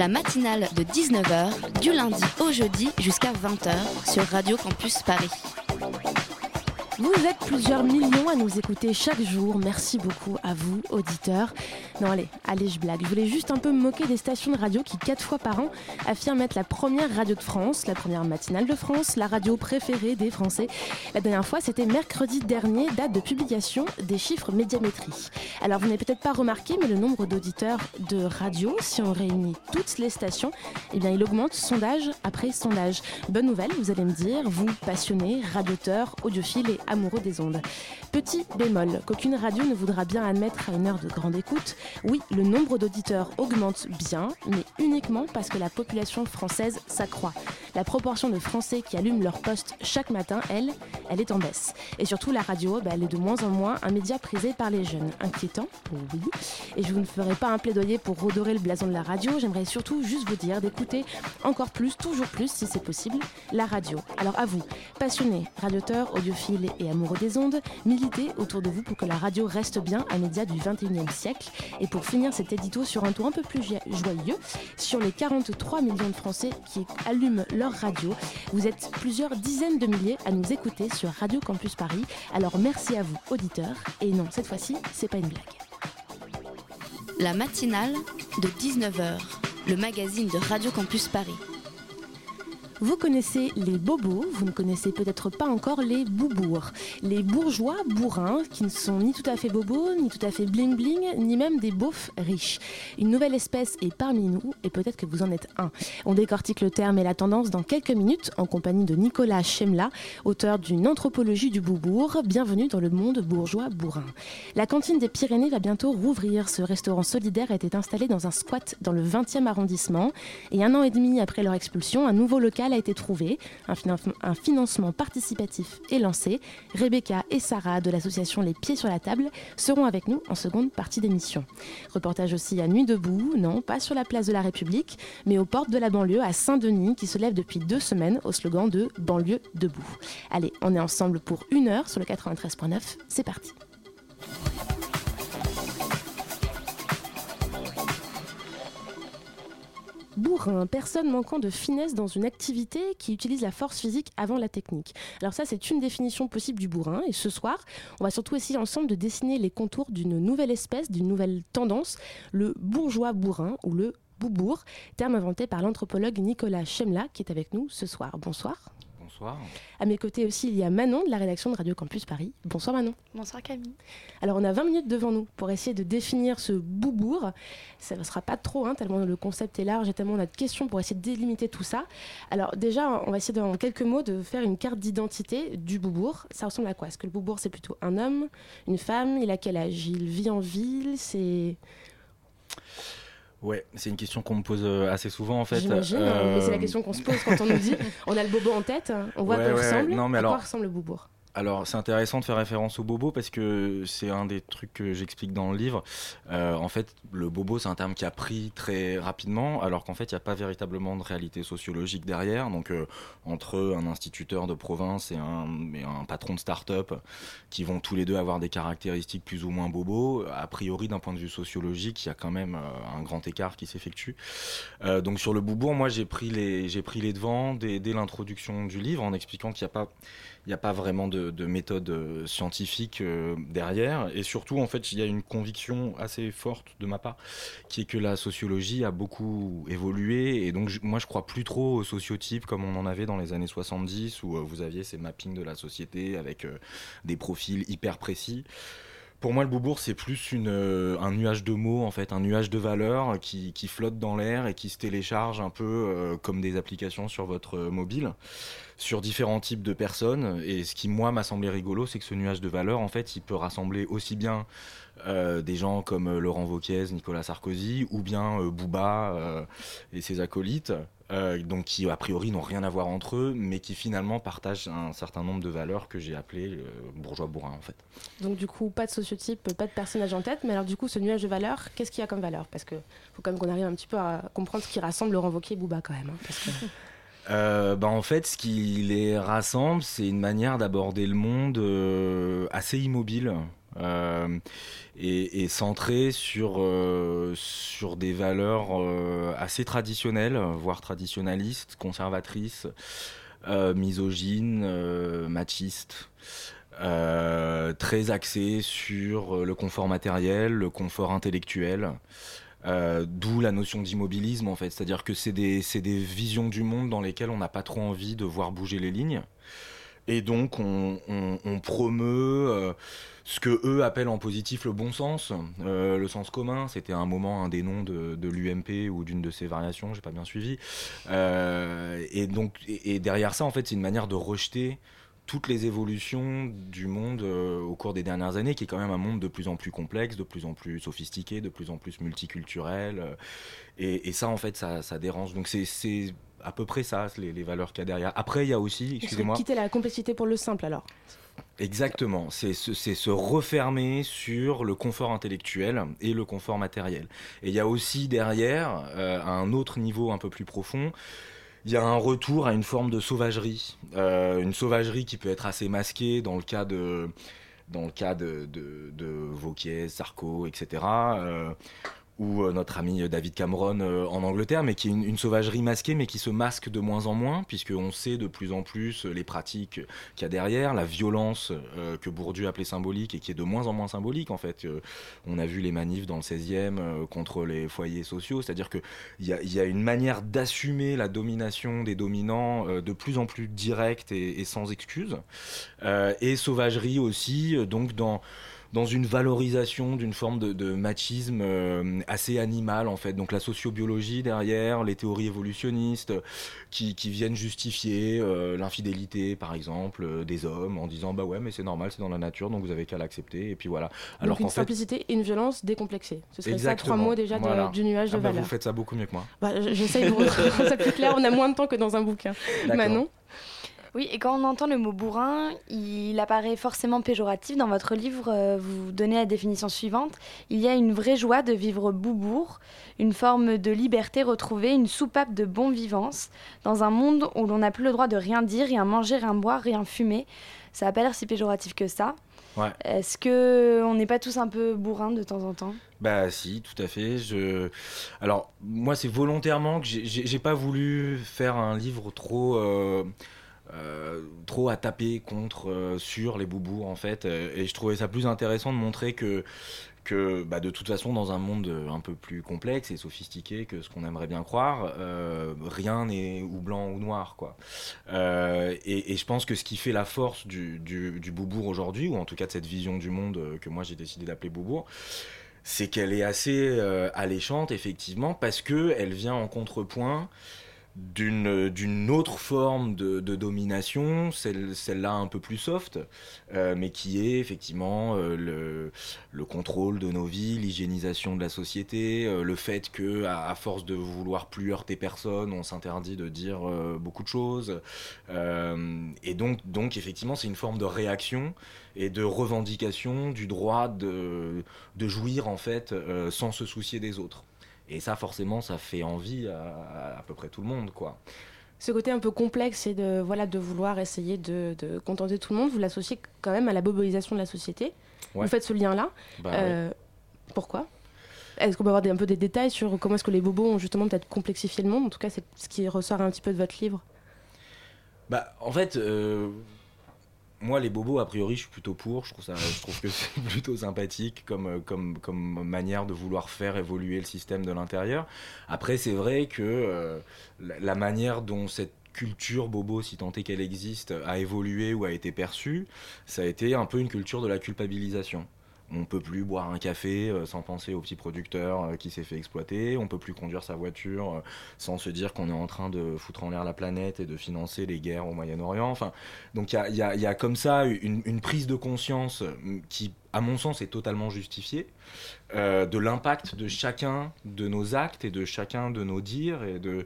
La matinale de 19h, du lundi au jeudi jusqu'à 20h sur Radio Campus Paris. Vous êtes plusieurs millions à nous écouter chaque jour. Merci beaucoup à vous, auditeurs. Non, allez, allez, je blague. Je voulais juste un peu moquer des stations de radio qui, quatre fois par an, affirment être la première radio de France, la première matinale de France, la radio préférée des Français. La dernière fois, c'était mercredi dernier, date de publication des chiffres médiamétrie. Alors, vous n'avez peut-être pas remarqué, mais le nombre d'auditeurs de radio, si on réunit toutes les stations, eh bien, il augmente sondage après sondage. Bonne nouvelle, vous allez me dire, vous, passionnés, radioteurs, audiophiles et amoureux des ondes. Petit bémol, qu'aucune radio ne voudra bien admettre à une heure de grande écoute. Oui, le nombre d'auditeurs augmente bien, mais uniquement parce que la population française s'accroît. La proportion de Français qui allument leur poste chaque matin, elle, elle est en baisse. Et surtout, la radio, bah, elle est de moins en moins un média prisé par les jeunes. Inquiétant, oui. Et je ne ferai pas un plaidoyer pour redorer le blason de la radio, j'aimerais surtout juste vous dire d'écouter encore plus, toujours plus, si c'est possible, la radio. Alors à vous, passionnés, radioteurs, audiophiles et amoureux des ondes, militez autour de vous pour que la radio reste bien un média du 21e siècle. Et pour finir cet édito sur un tour un peu plus jo- joyeux, sur les 43 millions de Français qui allument leur radio, vous êtes plusieurs dizaines de milliers à nous écouter sur Radio Campus Paris. Alors merci à vous, auditeurs. Et non, cette fois-ci, c'est pas une blague. La matinale de 19h, le magazine de Radio Campus Paris. Vous connaissez les bobos, vous ne connaissez peut-être pas encore les boubours. Les bourgeois bourrins qui ne sont ni tout à fait bobos, ni tout à fait bling bling, ni même des beaufs riches. Une nouvelle espèce est parmi nous et peut-être que vous en êtes un. On décortique le terme et la tendance dans quelques minutes en compagnie de Nicolas Chemla, auteur d'une anthropologie du boubourg. Bienvenue dans le monde bourgeois bourrin. La cantine des Pyrénées va bientôt rouvrir. Ce restaurant solidaire était installé dans un squat dans le 20e arrondissement et un an et demi après leur expulsion, un nouveau local a été trouvé, un, finan- un financement participatif est lancé. Rebecca et Sarah de l'association Les Pieds sur la Table seront avec nous en seconde partie d'émission. Reportage aussi à Nuit debout, non pas sur la place de la République, mais aux portes de la banlieue à Saint-Denis qui se lève depuis deux semaines au slogan de Banlieue debout. Allez, on est ensemble pour une heure sur le 93.9, c'est parti. Bourrin, personne manquant de finesse dans une activité qui utilise la force physique avant la technique. Alors ça, c'est une définition possible du bourrin. Et ce soir, on va surtout essayer ensemble de dessiner les contours d'une nouvelle espèce, d'une nouvelle tendance, le bourgeois bourrin ou le boubourg, terme inventé par l'anthropologue Nicolas Chemla qui est avec nous ce soir. Bonsoir. Bonsoir. À mes côtés aussi, il y a Manon de la rédaction de Radio Campus Paris. Bonsoir Manon. Bonsoir Camille. Alors on a 20 minutes devant nous pour essayer de définir ce boubourg. Ça ne sera pas trop, hein, tellement le concept est large et tellement on a de questions pour essayer de délimiter tout ça. Alors déjà, on va essayer de- en quelques mots de faire une carte d'identité du boubourg. Ça ressemble à quoi? Est-ce que le boubourg c'est plutôt un homme, une femme? Il a quel âge? Il vit en ville? C'est... Ouais, c'est une question qu'on me pose euh, assez souvent en fait. J'imagine, Euh, mais c'est la question qu'on se pose quand on nous dit on a le bobo en tête, on voit Ouais, ouais, ressemble. non, mais à alors- quoi ressemble le boubourg Alors, c'est intéressant de faire référence au bobo parce que c'est un des trucs que j'explique dans le livre. Euh, en fait, le bobo, c'est un terme qui a pris très rapidement, alors qu'en fait, il n'y a pas véritablement de réalité sociologique derrière. Donc, euh, entre un instituteur de province et un, patron de start-up qui vont tous les deux avoir des caractéristiques plus ou moins bobo, a priori, d'un point de vue sociologique, il y a quand même euh, un grand écart qui s'effectue. Donc, sur le boubourg, moi, j'ai pris les, pris les devants dès, dès l'introduction du livre en expliquant qu'il n'y a pas il n'y a pas vraiment de, de méthode euh, scientifique euh, derrière. Et surtout, en fait, il y a une conviction assez forte de ma part, qui est que la sociologie a beaucoup évolué. Et donc, moi, je crois plus trop aux sociotypes comme on en avait dans les années 70, où euh, vous aviez ces mappings de la société avec des profils hyper précis. Pour moi, le boubourg, c'est plus une, euh, un nuage de mots, en fait, un nuage de valeurs qui, qui flotte dans l'air et qui se télécharge un peu euh, comme des applications sur votre euh, mobile. sur différents types de personnes. Et ce qui, moi, m'a semblé rigolo, c'est que ce nuage de valeurs, en fait, il peut rassembler aussi bien des gens comme Laurent Wauquiez, Nicolas Sarkozy, ou bien Bouba et ses acolytes, donc qui a priori n'ont rien à voir entre eux, mais qui finalement partagent un certain nombre de valeurs que j'ai appelées bourgeois bourrin en fait. Donc du coup, pas de sociotype, pas de personnage en tête, mais alors du coup, ce nuage de valeurs, qu'est-ce qu'il y a comme valeur? Parce que faut quand même qu'on arrive un petit peu à comprendre ce qui rassemble Laurent Wauquiez et Bouba quand même. Hein, bah en fait, ce qui les rassemble, c'est une manière d'aborder le monde assez immobile. Euh, et, centré sur, euh, sur des valeurs euh, assez traditionnelles, voire traditionnalistes, conservatrices, misogynes, machistes. très axées sur le confort matériel, le confort intellectuel, D'où la notion d'immobilisme en fait, c'est-à-dire que c'est des, des, visions du monde dans lesquelles on n'a pas trop envie de voir bouger les lignes. Et donc on, promeut ce que eux appellent en positif le bon sens, euh, le sens commun. C'était un moment un des noms de, l'UMP ou d'une de ses variations, j'ai pas bien suivi. Euh, et donc, et, derrière ça, en fait, c'est une manière de rejeter toutes les évolutions du monde euh, au cours des dernières années, qui est quand même un monde de plus en plus complexe, de plus en plus sophistiqué, de plus en plus multiculturel. et, ça, en fait, ça, ça dérange. Donc c'est à peu près ça, les, les valeurs qu'il y a derrière. Après, il y a aussi, excusez-moi... Quitter la complexité pour le simple, alors? Exactement, c'est se, refermer sur le confort intellectuel et le confort matériel. Et il y a aussi derrière, euh, à un autre niveau un peu plus profond, il y a un retour à une forme de sauvagerie. Euh, une sauvagerie qui peut être assez masquée dans le cas de, dans le cas de, de, de Vauquiez, Sarko, etc ou euh, notre ami David Cameron euh, en Angleterre, mais qui est une, sauvagerie masquée, mais qui se masque de moins en moins, puisqu'on sait de plus en plus les pratiques qu'il y a derrière, la violence euh, que Bourdieu appelait symbolique et qui est de moins en moins symbolique en fait. on a vu les manifs dans le 16e contre les foyers sociaux, c'est-à-dire qu'il y y a une manière d'assumer la domination des dominants de plus en plus directe et, et sans excuse, et sauvagerie aussi, donc dans dans une valorisation d'une forme de, machisme euh, assez animal en fait. Donc la sociobiologie derrière, les théories évolutionnistes qui, viennent justifier euh, l'infidélité par exemple euh, des hommes en disant bah ouais mais c'est normal, c'est dans la nature donc vous avez qu'à l'accepter et puis voilà. Alors donc une simplicité et une violence décomplexée. Ce serait ça trois mots déjà du nuage de ah bah, Vous faites ça beaucoup mieux que moi. Bah, J'essaye de rendre ça plus clair. On a moins de temps que dans un bouquin. Manon? Oui, et quand on entend le mot bourrin, il apparaît forcément péjoratif. Dans votre livre, euh, vous donnez la définition suivante. Il y a une vraie joie de vivre boubourg, une forme de liberté retrouvée, une soupape de bon vivance, dans un monde où l'on n'a plus le droit de rien dire, rien manger, rien boire, rien fumer. Ça n'a pas l'air si péjoratif que ça. Ouais. Est-ce que on n'est pas tous un peu bourrins de temps en temps? Bah si, tout à fait. Je... Alors moi, c'est volontairement que j'ai pas voulu faire un livre trop... Euh, euh, trop à taper contre euh, sur les boubous en fait. Euh, et je trouvais ça plus intéressant de montrer que que bah, de toute façon dans un monde un peu plus complexe et sophistiqué que ce qu'on aimerait bien croire rien n'est ou blanc ou noir quoi. Et, je pense que ce qui fait la force du, du, aujourd'hui ou en tout cas de cette vision du monde que moi j'ai décidé d'appeler Boubourg c'est qu'elle est assez alléchante effectivement parce que elle vient en contrepoint d'une autre forme de, domination, celle-là un peu plus soft, euh, mais qui est effectivement euh, le, contrôle de nos vies, l'hygiénisation de la société, euh, le fait que à, force de vouloir plus heurter personne, on s'interdit de dire beaucoup de choses, et donc donc effectivement c'est une forme de réaction et de revendication du droit de, de jouir en fait sans se soucier des autres. Et ça, forcément, ça fait envie à, à, peu près tout le monde, quoi. Ce côté un peu complexe et de, voilà, de vouloir essayer de, contenter tout le monde, vous l'associez quand même à la boboisation de la société. Vous faites ce lien-là. Bah euh, pourquoi? Est-ce qu'on peut avoir un peu des détails sur comment est-ce que les bobos ont justement peut-être complexifié le monde? En tout cas, c'est ce qui ressort un petit peu de votre livre. Bah, en fait, euh, moi, les bobos, a priori, je suis plutôt pour. Je trouve, ça, je trouve que c'est plutôt sympathique comme, euh, comme, comme manière de vouloir faire évoluer le système de l'intérieur. Après, c'est vrai que euh, la, manière dont cette culture bobo, si tant est qu'elle existe, a évolué ou a été perçue, ça a été un peu une culture de la culpabilisation. On peut plus boire un café euh, sans penser au petit producteur euh, qui s'est fait exploiter. On peut plus conduire sa voiture euh, sans se dire qu'on est en train de foutre en l'air la planète et de financer les guerres au Moyen-Orient. Enfin, donc il y a, comme ça une, prise de conscience euh, qui, à mon sens, est totalement justifiée de l'impact de chacun de nos actes et de chacun de nos dires et de,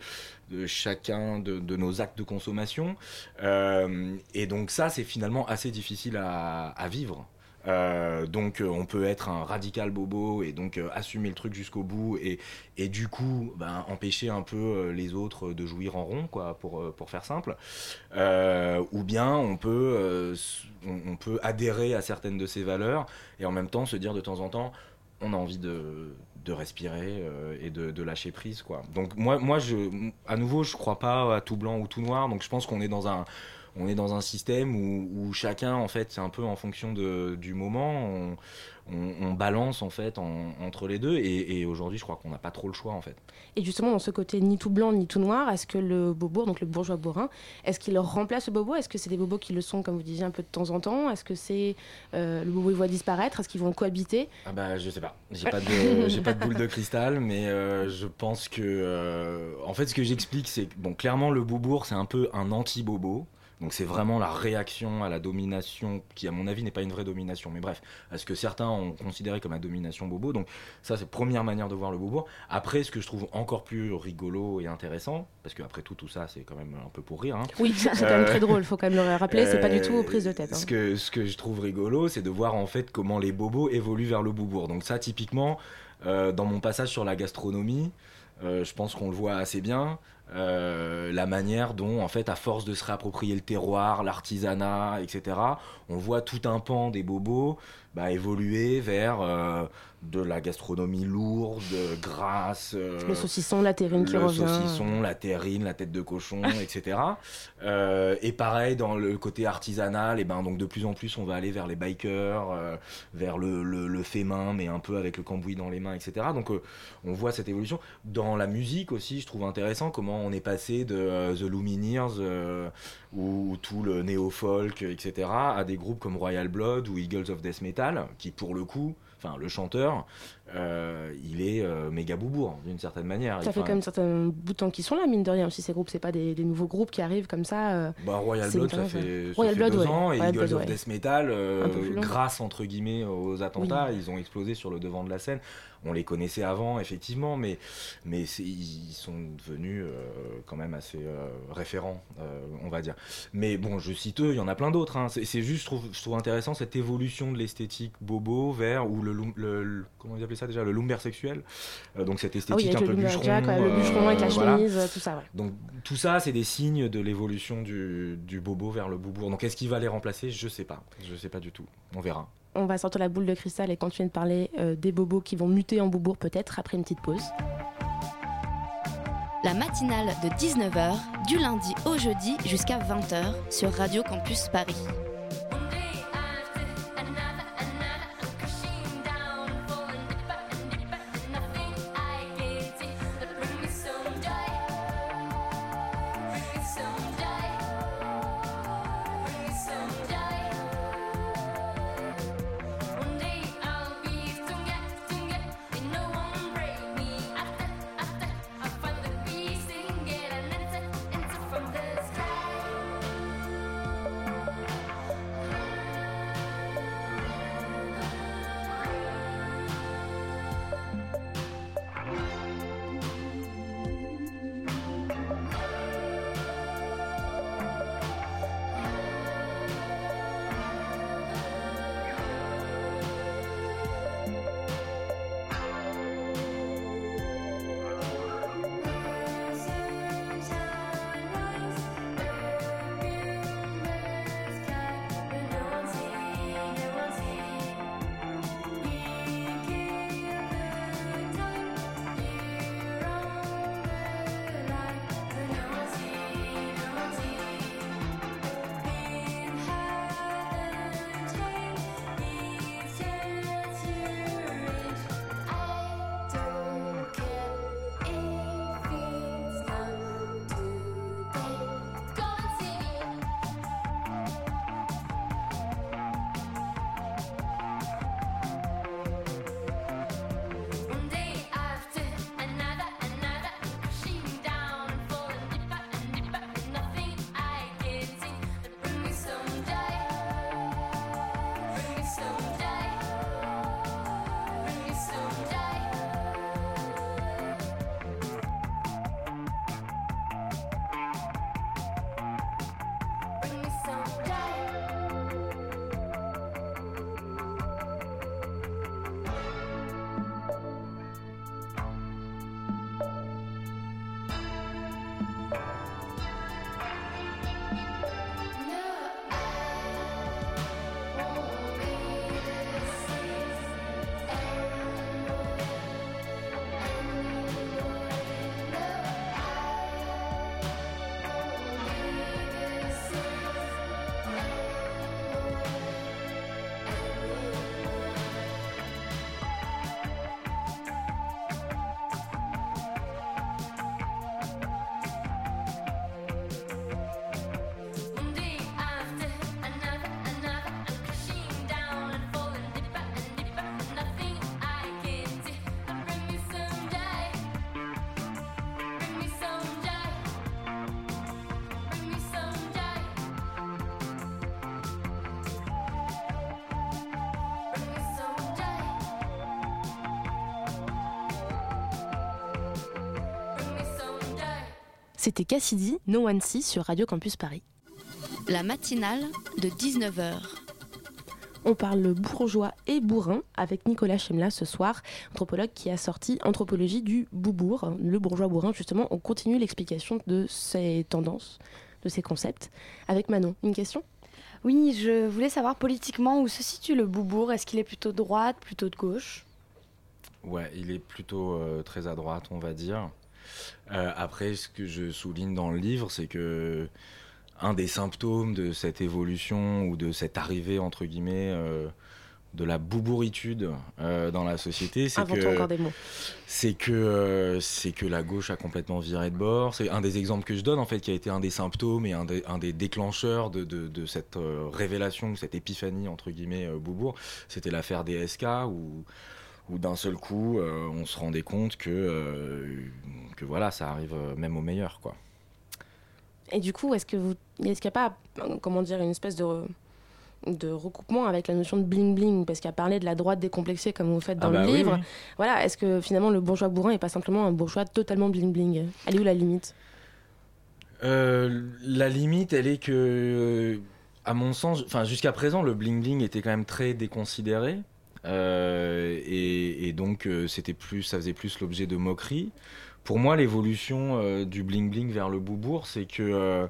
chacun de, nos actes de consommation. Et donc ça, c'est finalement assez difficile à vivre. Euh, donc euh, on peut être un radical bobo et donc euh, assumer le truc jusqu'au bout et, du coup ben, empêcher un peu les autres de jouir en rond quoi pour, pour faire simple. Ou bien on peut, peut adhérer à certaines de ces valeurs et en même temps se dire de temps en temps on a envie de, de respirer et de, de lâcher prise quoi. Donc moi, moi je, à nouveau je crois pas à tout blanc ou tout noir donc je pense qu'on est dans un on est dans un système où, où chacun en fait c'est un peu en fonction de, du moment on, on- on balance en fait en- entre les deux. Et, et aujourd'hui je crois qu'on n'a pas trop le choix en fait. Et justement, dans ce côté ni tout blanc ni tout noir, est-ce que le bobour, donc le bourgeois bourrin, est-ce qu'il remplace le bobo Est-ce que c'est des bobos qui le sont, comme vous disiez, un peu de temps en temps? Est-ce que c'est euh, le bobo il voit disparaître? Est-ce qu'ils vont cohabiter? Ah bah je sais pas, j'ai pas de j'ai pas de boule de cristal, mais euh, je pense que euh, en fait ce que j'explique c'est que bon clairement le boubourg c'est un peu un anti-bobo. Donc c'est vraiment la réaction à la domination qui à mon avis n'est pas une vraie domination, mais bref, à ce que certains ont considéré comme la domination bobo. Donc ça c'est première manière de voir le bobourg. Après ce que je trouve encore plus rigolo et intéressant, parce que après tout tout ça c'est quand même un peu pour rire. hein, Oui, c'est quand même Euh, très drôle, faut quand même le rappeler, c'est pas du euh, tout aux prises de tête. hein. Ce que, ce que je trouve rigolo, c'est de voir en fait comment les bobos évoluent vers le boubourg. Donc ça, typiquement, euh, dans mon passage sur la gastronomie, euh, je pense qu'on le voit assez bien. Euh, la manière dont, en fait, à force de se réapproprier le terroir, l'artisanat, etc., on voit tout un pan des bobos bah, évoluer vers euh, de la gastronomie lourde, grasse. euh, Le saucisson, la terrine qui le revient. saucisson, la terrine, la tête de cochon, etc. Euh, et pareil dans le côté artisanal, et ben donc de plus en plus on va aller vers les bikers, euh, vers le, le, le fait main, mais un peu avec le cambouis dans les mains, etc. Donc on voit cette évolution. Dans la musique aussi, je trouve intéressant comment on est passé de The Lumineers ou, ou tout le néo-folk, etc. à des groupes comme Royal Blood ou Eagles of Death Metal, qui pour le coup, enfin le chanteur, euh, il est euh, méga boubourg d'une certaine manière. Ça fait quand même certains bouts de temps qui sont là, mine de rien aussi, ces groupes. C'est pas des, des nouveaux groupes qui arrivent comme ça. euh. Bah, Royal Blood, ça fait, ça Royal fait Blood, deux ouais. ans, et Royal Eagles Blood, of ouais. Death Metal, grâce entre guillemets aux attentats, ils ont explosé sur le devant de la scène. On les connaissait avant, effectivement, mais, mais ils sont devenus quand même assez référents, on va dire. Mais bon, je cite eux, il y en a plein d'autres. hein. C'est juste, je trouve, je trouve intéressant cette évolution de l'esthétique bobo vers, ou le, lum- le, le- comment ils appelaient ça déjà, le lumber sexuel. Euh, donc cette Ah oui, esthétique un le peu bûcheron. ouais, le bûcheron avec la euh, voilà. chemise, tout ça, ouais. Donc tout ça, c'est des signes de l'évolution du, du bobo vers le boubourg. Donc est-ce qu'il va les remplacer? Je sais pas. Je sais pas du tout. On verra. On va sortir la boule de cristal et continuer de parler euh, des bobos qui vont muter en boubourg peut-être après une petite pause. La matinale de 19h, du lundi au jeudi jusqu'à 20h sur Radio Campus Paris. C'était Cassidy, No One See sur Radio Campus Paris. La matinale de 19h. On parle bourgeois et bourrin avec Nicolas Chemla ce soir, anthropologue qui a sorti Anthropologie du Boubourg, le bourgeois bourrin. Justement, on continue l'explication de ces tendances, de ces concepts. Avec Manon, une question? Oui, je voulais savoir politiquement où se situe le Boubourg. Est-ce qu'il est plutôt de droite, plutôt de gauche? Ouais, il est plutôt euh, très à droite, on va dire. Euh, après, ce que je souligne dans le livre, c'est que un des symptômes de cette évolution ou de cette arrivée, entre guillemets, euh, de la boubouritude euh, dans la société, c'est que, c'est que, euh, c'est que la gauche a complètement viré de bord. C'est un des exemples que je donne, en fait, qui a été un des symptômes et un des, un des déclencheurs de, de, de cette euh, révélation, cette épiphanie, entre guillemets, Beaubourg. C'était l'affaire DSK où, où d'un seul coup, euh, on se rendait compte que, euh, que voilà, ça arrive euh, même aux meilleurs, quoi. Et du coup, est-ce que vous, est-ce qu'il n'y a pas, comment dire, une espèce de de recoupement avec la notion de bling bling? Parce qu'il a parlé de la droite décomplexée comme vous faites dans Ah bah le oui, livre. oui. Voilà, est-ce que finalement le bourgeois bourrin est pas simplement un bourgeois totalement bling bling? Elle est où la limite? Euh, la limite, elle est que, à mon sens, enfin jusqu'à présent, le bling bling était quand même très déconsidéré. Euh, et, donc, euh, c'était plus, ça faisait plus l'objet de moqueries. Pour moi, l'évolution euh, du bling bling vers le boubourg, c'est que,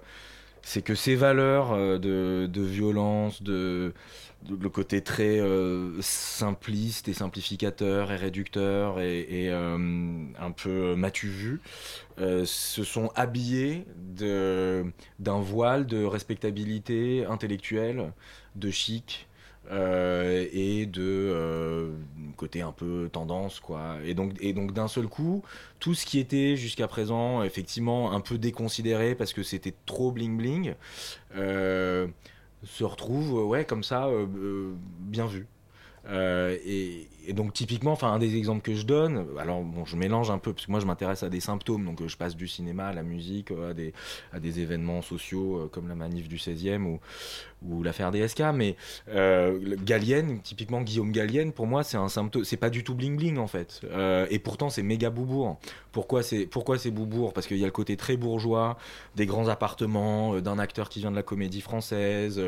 c'est que ces valeurs de, violence, de, le côté très simpliste et simplificateur et réducteur et, un peu matu vu, se sont habillés de- d'un voile de respectabilité intellectuelle, de chic. Euh, et de euh, côté un peu tendance quoi. Et donc et donc d'un seul coup tout ce qui était jusqu'à présent effectivement un peu déconsidéré parce que c'était trop bling bling euh, se retrouve ouais comme ça bien vu. Et, et donc typiquement, enfin un des exemples que je donne, alors bon, je mélange un peu parce que moi je m'intéresse à des symptômes, donc euh, je passe du cinéma à la musique, euh, à des, événements sociaux euh, comme la manif du 16e ou, ou l'affaire DSK, mais Gallienne, typiquement Guillaume Gallienne, pour moi c'est un symptôme, c'est pas du tout bling bling en fait, et pourtant c'est méga boubourg. Pourquoi c'est pourquoi c'est Parce qu'il y a le côté très bourgeois, des grands appartements, d'un acteur qui vient de la comédie française,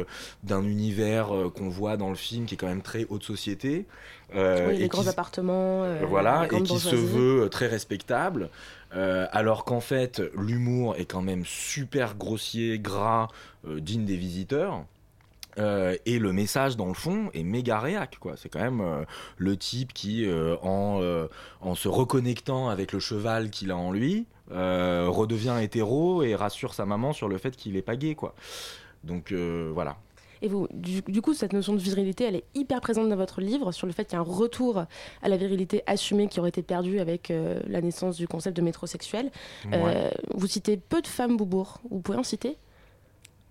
d'un univers qu'on voit dans le film qui est quand même très haute société. Euh, Oui, et les grands appartements. euh, voilà, et qui se bourgeoisie. veut euh, très respectable, euh, alors qu'en fait l'humour est quand même super grossier, gras, euh, digne des visiteurs. Euh, et le message dans le fond est méga réac quoi. C'est quand même euh, le type qui, euh, en, euh, en se reconnectant avec le cheval qu'il a en lui, euh, redevient hétéro et rassure sa maman sur le fait qu'il est pas gay quoi. Donc euh, voilà. Et vous, du, du coup, cette notion de virilité, elle est hyper présente dans votre livre, sur le fait qu'il y a un retour à la virilité assumée qui aurait été perdue avec euh, la naissance du concept de métrosexuel. Ouais. Euh, vous citez peu de femmes boubourg. Vous pouvez en citer?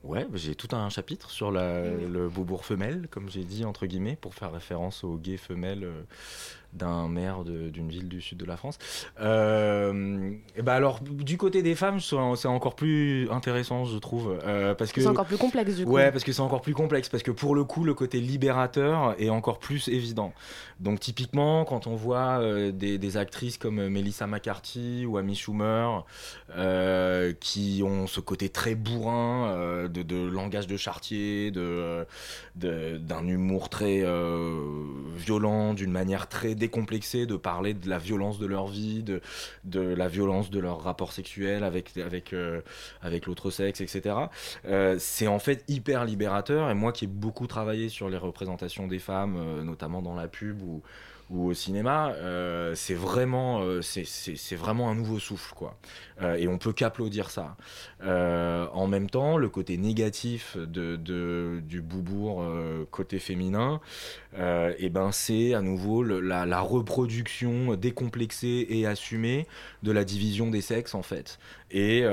Ouais, j'ai tout un chapitre sur la, le bourbourg femelle, comme j'ai dit, entre guillemets, pour faire référence au gay femelle euh, d'un maire de- d'une ville du sud de la France. Euh, et bah alors, du côté des femmes, c'est c'est encore plus intéressant, je trouve, euh, parce que... C'est encore plus complexe, du coup. Ouais, parce que c'est encore plus complexe, parce que pour le coup, le côté libérateur est encore plus évident. Donc typiquement, quand on voit euh, des, actrices comme euh, Melissa McCarthy ou Amy Schumer, euh, qui ont ce côté très bourrin de, langage de chartier, de d'un humour très violent, d'une manière très décomplexée de parler de la violence de leur vie, de, la violence de leur rapport sexuel avec avec l'autre sexe, etc. C'est en fait hyper libérateur et moi qui ai beaucoup travaillé sur les représentations des femmes, notamment dans la pub ou, au cinéma, euh, c'est vraiment, euh, vraiment un nouveau souffle quoi. Euh, et on peut qu'applaudir ça. En même temps, le côté négatif de, du boubourg côté féminin, et ben c'est à nouveau la, reproduction décomplexée et assumée de la division des sexes en fait. Et,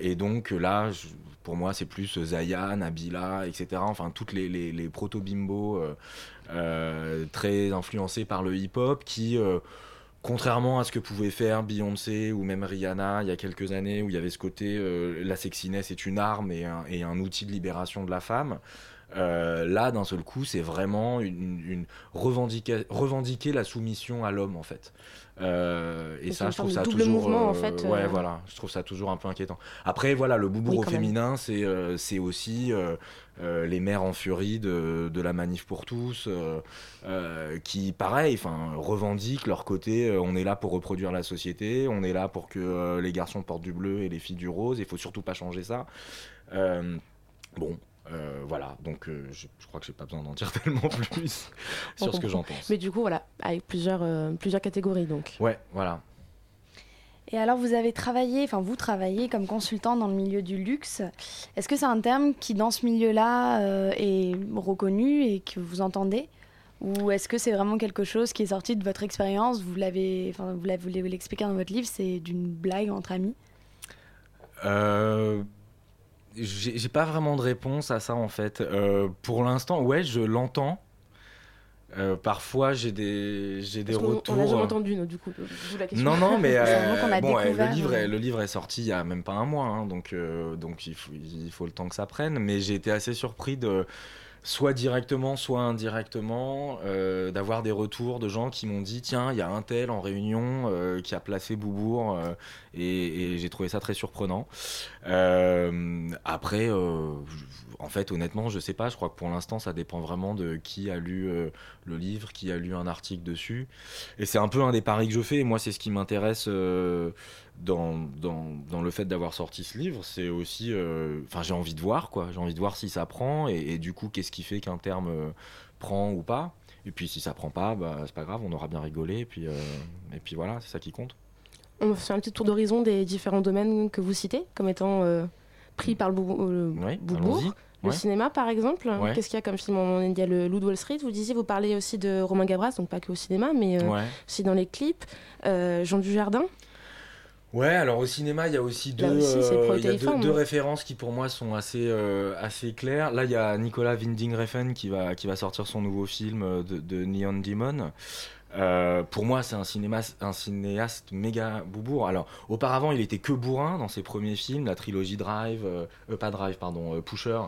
et donc là, je- pour moi, c'est plus Zaya, Nabila, etc. Enfin, toutes les, les, proto-bimbos euh, euh, très influencés par le hip-hop qui, euh, contrairement à ce que pouvait faire Beyoncé ou même Rihanna il y a quelques années, où il y avait ce côté euh, la sexiness est une arme et un, et un outil de libération de la femme, Euh, là, d'un seul coup, c'est vraiment une, une revendiquer, revendiquer la soumission à l'homme, en fait. Euh, et ça, je trouve ça toujours. en euh, fait, Ouais, voilà. Je trouve ça toujours un peu inquiétant. Après, voilà, le boubourg Oui, au féminin, c'est c'est aussi les mères en furie de, de la manif pour tous, qui, pareil, enfin, revendiquent leur côté. on est là pour reproduire la société. On est là pour que les garçons portent du bleu et les filles du rose. Il faut surtout pas changer ça. Bon. Euh, voilà, donc euh, je, je crois que j'ai pas besoin d'en dire tellement plus sur ce que j'en pense. Mais du coup, voilà, avec plusieurs, euh, plusieurs catégories donc. Ouais, voilà. Et alors, vous avez travaillé, enfin, vous travaillez comme consultant dans le milieu du luxe. Est-ce que c'est un terme qui, dans ce milieu-là, euh, est reconnu et que vous entendez? Ou est-ce que c'est vraiment quelque chose qui est sorti de votre expérience? Vous l'avez, enfin, vous l'avez- vous l'avez expliqué dans votre livre, c'est d'une blague entre amis? Euh, j'ai pas vraiment de réponse à ça en fait. Euh, pour l'instant, ouais, je l'entends. Euh, parfois, j'ai des, j'ai des retours. On l'a jamais euh, entendu, nous, du coup. d'où la question. Non, non, mais euh, bon, le, livre est, le livre est sorti il y a même pas un mois, hein, donc, donc il, faut, il faut le temps que ça prenne. Mais j'ai été assez surpris de, soit directement, soit indirectement, d'avoir des retours de gens qui m'ont dit tiens, il y a un tel en réunion qui a placé Boubourg, et, j'ai trouvé ça très surprenant. Euh, après, euh, en fait, honnêtement, je sais pas. Je crois que pour l'instant, ça dépend vraiment de qui a lu euh, le livre, qui a lu un article dessus. Et c'est un peu un des paris que je fais. Moi, c'est ce qui m'intéresse dans, dans, le fait d'avoir sorti ce livre. C'est aussi. Enfin, j'ai envie de voir, quoi. J'ai envie de voir si ça prend. Et, du coup, qu'est-ce qui fait qu'un terme prend ou pas. Et puis, si ça prend pas, bah, c'est pas grave, on aura bien rigolé. Et puis, et puis voilà, c'est ça qui compte. On fait un petit tour d'horizon des différents domaines que vous citez comme étant euh, pris par le, bou- euh, le Oui, Boubourg. allons-y. Le Ouais. cinéma, par exemple, Ouais. qu'est-ce qu'il y a comme film On- Il y a le Loup de Wall Street, vous disiez, vous parlez aussi de Romain Gabras, donc pas que au cinéma, mais euh, Ouais. aussi dans les clips. Euh, Jean Dujardin, Ouais, alors au cinéma, il y a aussi deux, aussi, euh, y a deux références qui pour moi sont assez, euh, assez claires. Là, il y a Nicolas Winding Refn qui va, qui va sortir son nouveau film de, de Neon Demon. Euh, pour moi, c'est un, cinéaste méga boubourg. Alors, auparavant, il était que bourrin dans ses premiers films, la trilogie Drive, euh, euh, pas Drive, pardon, euh, Pusher,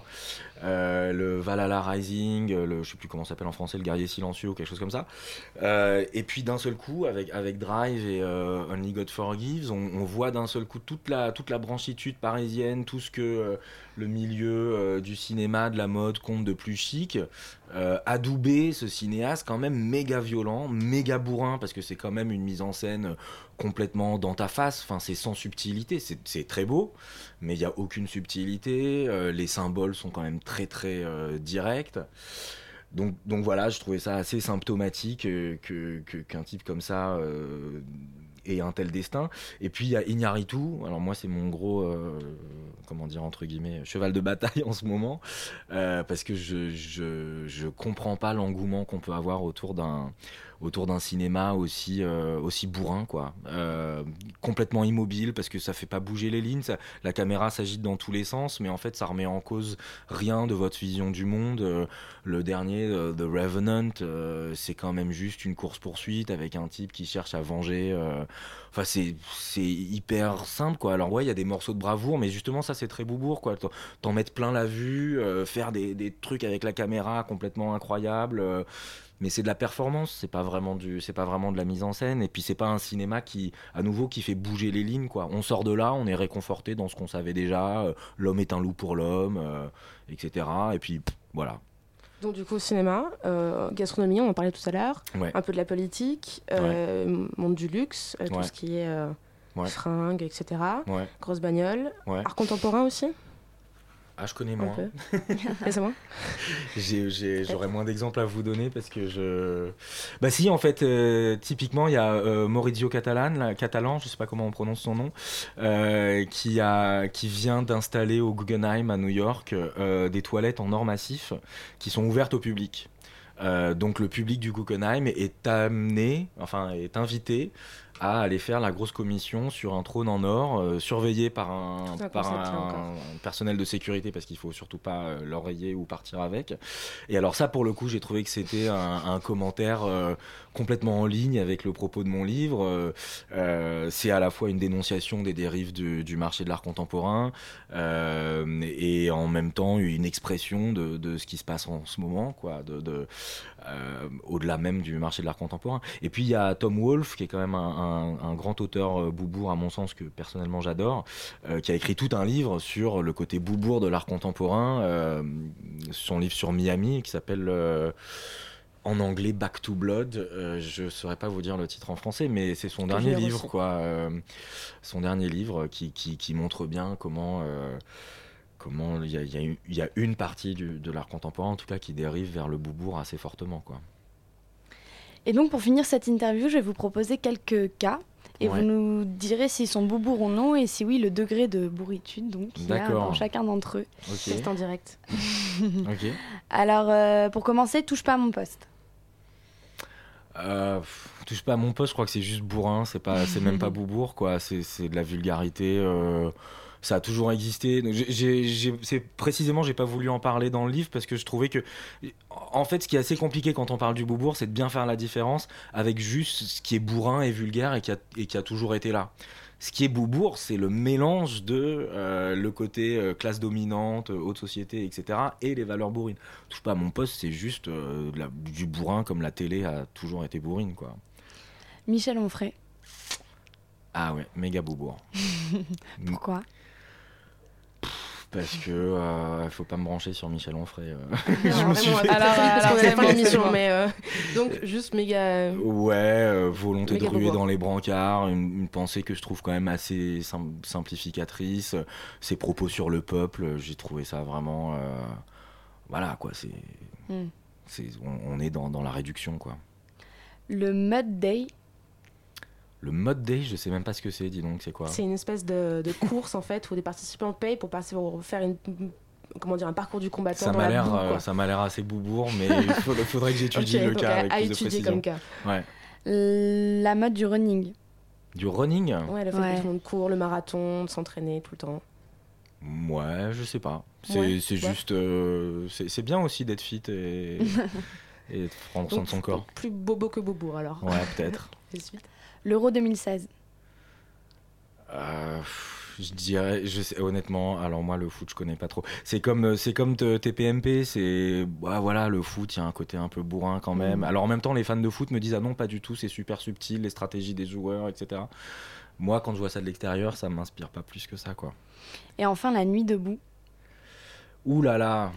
euh, le Valhalla Rising, euh, le, je sais plus comment ça s'appelle en français, le Guerrier Silencieux ou quelque chose comme ça. Euh, et puis d'un seul coup, avec, avec Drive et Only God Forgives, on, voit d'un seul coup toute la, toute la branchitude parisienne, tout ce que le milieu du cinéma, de la mode compte de plus chic. Adoubé, ce cinéaste quand même méga violent, méga bourrin, parce que c'est quand même une mise en scène complètement dans ta face, enfin c'est sans subtilité, c'est très beau, mais il n'y a aucune subtilité, euh, les symboles sont quand même très très euh, directs. Donc, donc voilà, je trouvais ça assez symptomatique euh, que que- qu'un type comme ça ait un tel destin. Et puis il y a Iñárritu. Alors moi c'est mon gros, comment dire entre guillemets, cheval de bataille en ce moment, parce que je, je je comprends pas l'engouement qu'on peut avoir autour d'un autour d'un cinéma aussi euh, aussi bourrin quoi, Euh, complètement immobile parce que ça fait pas bouger les lignes, la caméra s'agite dans tous les sens, mais en fait ça remet en cause rien de votre vision du monde. Euh, le dernier, The Revenant, c'est quand même juste une course-poursuite avec un type qui cherche à venger. Enfin, c'est hyper simple, quoi. Alors, ouais, il y a des morceaux de bravoure, mais justement, ça, c'est très boubourg, quoi. T'en- mettre plein la vue, faire des, des trucs avec la caméra complètement incroyables. Mais c'est de la performance, c'est pas vraiment du, c'est pas vraiment de la mise en scène. Et puis c'est pas un cinéma qui, à nouveau, qui fait bouger les lignes, quoi. On sort de là, on est réconforté dans ce qu'on savait déjà. euh, l'homme est un loup pour l'homme, euh, etc. Et puis pff, voilà. donc du coup cinéma, euh, gastronomie, on en parlait tout à l'heure, Ouais. un peu de la politique, monde du luxe, tout Ouais. ce qui est fringues, etc. Grosse bagnole, art contemporain aussi, Ah, je connais moins. c'est moi J'aurais moins d'exemples à vous donner parce que je. Bah si, en fait, euh, typiquement, il y a euh, Maurizio Catalan, là, Catalan, je sais pas comment on prononce son nom, euh, qui a, qui vient d'installer au Guggenheim à New York euh, des toilettes en or massif qui sont ouvertes au public. Donc le public du Guggenheim est amené, enfin est invité à aller faire la grosse commission sur un trône en or, euh, surveillé par un, personnel de sécurité parce qu'il faut surtout pas euh, l'oreiller ou partir avec. Et alors ça, pour le coup, j'ai trouvé que c'était un, un commentaire euh, complètement en ligne avec le propos de mon livre. Euh, c'est à la fois une dénonciation des dérives du, du marché de l'art contemporain et en même temps une expression de, de ce qui se passe en ce moment, quoi, de, de, au-delà même du marché de l'art contemporain. Et puis il y a Tom Wolfe, qui est quand même un, un- un grand auteur euh, boubourg à mon sens que personnellement j'adore, euh, qui a écrit tout un livre sur le côté boubourg de l'art contemporain, euh, son livre sur Miami qui s'appelle en anglais Back to Blood. Euh, je saurais pas vous dire le titre en français, mais c'est son dernier livre, quoi. euh, son dernier livre qui, qui, qui montre bien comment. euh, Comment il y a, y y une partie du- de l'art contemporain, en tout cas, qui dérive vers le boubourg assez fortement. Quoi. Et donc, pour finir cette interview, je vais vous proposer quelques cas. Et Ouais. vous nous direz s'ils sont boubourgs ou non, et si oui, le degré de bourritude donc, qu'il y a dans chacun d'entre eux. C'est en direct. Alors, euh, pour commencer, touche pas à mon poste. Euh, pff, touche pas à mon poste, je crois que c'est juste bourrin, c'est pas, c'est même pas boubourg, quoi. C'est, c'est de la vulgarité. euh, ça a toujours existé. Donc, c'est précisément, j'ai pas voulu en parler dans le livre parce que je trouvais que, en fait, ce qui est assez compliqué quand on parle du boubourg, c'est de bien faire la différence avec juste ce qui est bourrin et vulgaire et qui a, et qui a toujours été là. Ce qui est boubourg, c'est le mélange de euh, le côté euh, classe dominante, euh, haute société, etc. et les valeurs bourrines. Touche pas à mon poste, c'est juste euh, la- du bourrin comme la télé a toujours été bourrine, quoi. Michel Onfray. Ah ouais, méga boubourg. Pourquoi? Parce que euh, faut pas me brancher sur Michel Onfray. euh. Non, me suis fait- parce qu'on l'émission, mais euh, donc juste méga. Ouais, euh, volonté Méga de ruer dans les brancards, une, une pensée que je trouve quand même assez sim- simplificatrice. Ses propos sur le peuple, j'ai trouvé ça vraiment. euh, voilà, quoi, c'est. Hmm. on, on est dans, dans la réduction, quoi. Le Mud Day. Le mode day, je sais même pas ce que c'est, dis donc, c'est quoi C'est une espèce de, de course en fait où des participants payent pour passer pour faire une comment dire un parcours du combattant Ça dans m'a la l'air, euh, ça m'a l'air assez boubourg, mais il faudrait que j'étudie le cas à, avec à plus de étudier précision. comme cas. Ouais. La mode du running. Du running Ouais, le fait Ouais. que tout le monde court, le marathon, de s'entraîner tout le temps. Ouais, je sais pas. C'est Ouais, c'est ouais. juste. euh, c'est bien aussi d'être fit et, et de prendre soin de son corps. Plus bobo que bobour alors. Ouais, peut-être. L'Euro 2016. Euh, je dirais, je sais, honnêtement, alors moi le foot je connais pas trop. C'est comme, euh, c'est comme TPMP, c'est, bah, voilà, le foot, il y a un côté un peu bourrin quand même. Mm. Alors en même temps, les fans de foot me disent ah non pas du tout, c'est super subtil, les stratégies des joueurs, etc. Moi, quand je vois ça de l'extérieur, ça m'inspire pas plus que ça, quoi. Et enfin, la nuit debout. Ouh là là,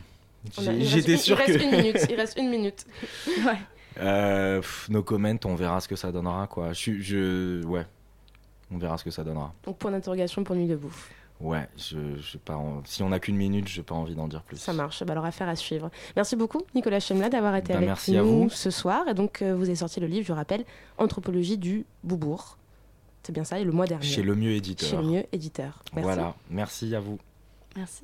j'étais sûr il que. reste une minute. Il reste une minute. Ouais. Euh, pff, no comment, on verra ce que ça donnera, quoi. Je, je, ouais, on verra ce que ça donnera. Donc point d'interrogation pour nuit debout. Ouais, je, je pas en- si on n'a qu'une minute, j'ai pas envie d'en dire plus. Ça marche. Bah, alors affaire à suivre. Merci beaucoup Nicolas Chemla d'avoir été Bah, avec merci nous à vous. ce soir. Et donc euh, vous avez sorti le livre, je rappelle, Anthropologie du Boubourg. C'est bien ça. Et le mois dernier. Chez le mieux éditeur. Chez le mieux éditeur. Merci. Voilà, merci à vous. Merci.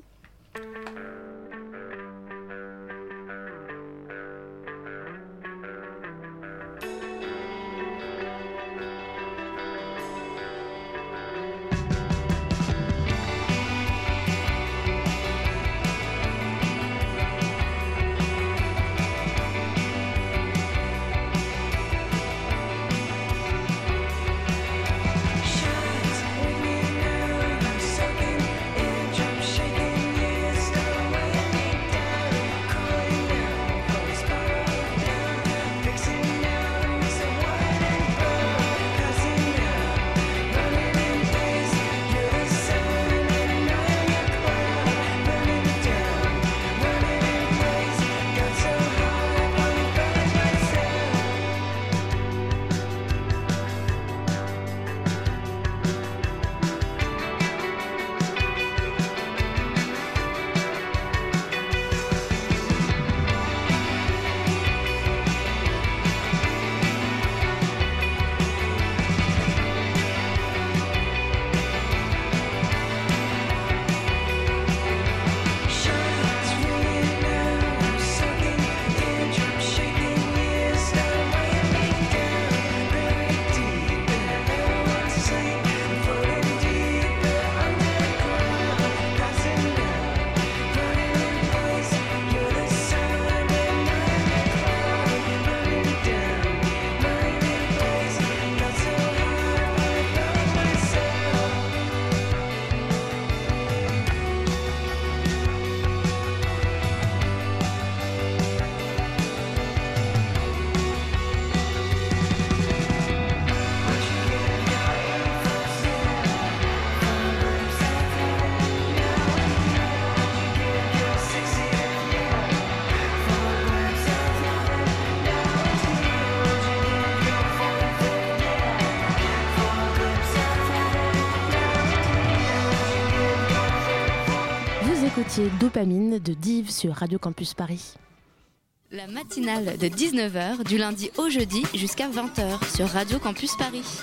Dopamine de Div sur Radio Campus Paris. La matinale de 19h du lundi au jeudi jusqu'à 20h sur Radio Campus Paris.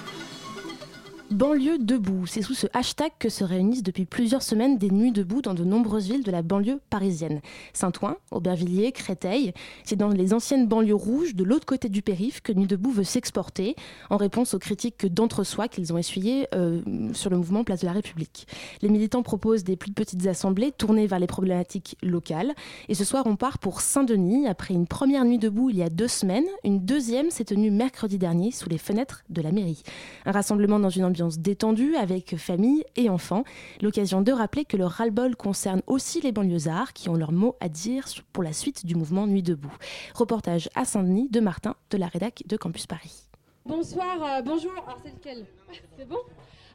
Banlieue debout, c'est sous ce hashtag que se réunissent depuis plusieurs semaines des nuits debout dans de nombreuses villes de la banlieue parisienne. Saint-Ouen, Aubervilliers, Créteil, c'est dans les anciennes banlieues rouges de l'autre côté du périph que Nuit debout veut s'exporter en réponse aux critiques d'entre-soi qu'ils ont essuyées euh, sur le mouvement Place de la République. Les militants proposent des plus petites assemblées tournées vers les problématiques locales. Et ce soir, on part pour Saint-Denis après une première nuit debout il y a deux semaines. Une deuxième s'est tenue mercredi dernier sous les fenêtres de la mairie. Un rassemblement dans une ambiance détendue avec famille et enfants. L'occasion de rappeler que le ras-le-bol concerne aussi les banlieusards qui ont leur mot à dire pour la suite du mouvement Nuit debout. Reportage à Saint-Denis de Martin de la rédac de Campus Paris. Bonsoir, euh, bonjour. Alors c'est lequel? C'est bon?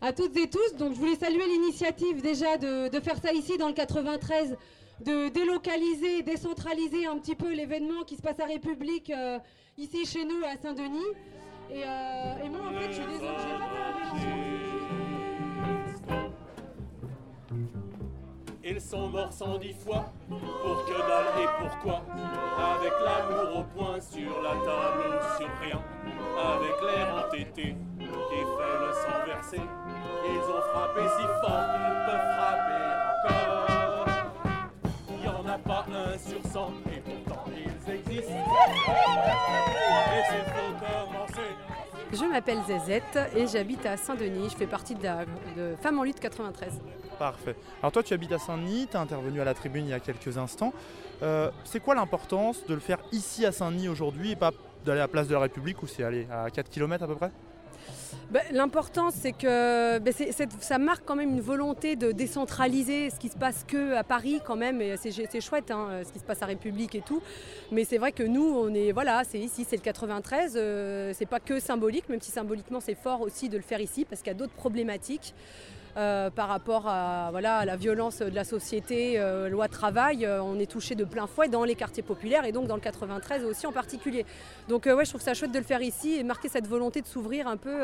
À toutes et tous. Donc je voulais saluer l'initiative déjà de, faire ça ici dans le 93 de délocaliser, décentraliser un petit peu l'événement qui se passe à République euh, ici chez nous à Saint-Denis. Et, euh, et, moi, en fait, je suis désolée, faire Ils sont morts cent dix fois, pour que dalle et pourquoi Avec l'amour au point sur la table ou sur rien. Avec l'air entêté qui fait le sang versé Ils ont frappé si fort qu'ils peuvent frapper encore. Il en a pas un sur cent. Et pourtant ils existent. Et je m'appelle Zezette et j'habite à Saint-Denis. Je fais partie de, Femmes en lutte 93. Parfait. Alors toi, tu habites à Saint-Denis, tu es intervenu à la tribune il y a quelques instants. Euh, c'est quoi l'importance de le faire ici à Saint-Denis aujourd'hui et pas d'aller à la place de la République où c'est aller à 4 km à peu près? Bah, L'important, c'est que bah, ça marque quand même une volonté de décentraliser ce qui se passe que à Paris quand même. C'est chouette hein, ce qui se passe à République et tout. Mais c'est vrai que nous, on est voilà, c'est ici, c'est le 93. Euh, c'est pas que symbolique, même si symboliquement c'est fort aussi de le faire ici parce qu'il y a d'autres problématiques. Euh, par rapport à, voilà, à la violence de la société, euh, loi travail, euh, on est touché de plein fouet dans les quartiers populaires et donc dans le 93 aussi en particulier. Donc ouais, je trouve ça chouette de le faire ici et marquer cette volonté de s'ouvrir un peu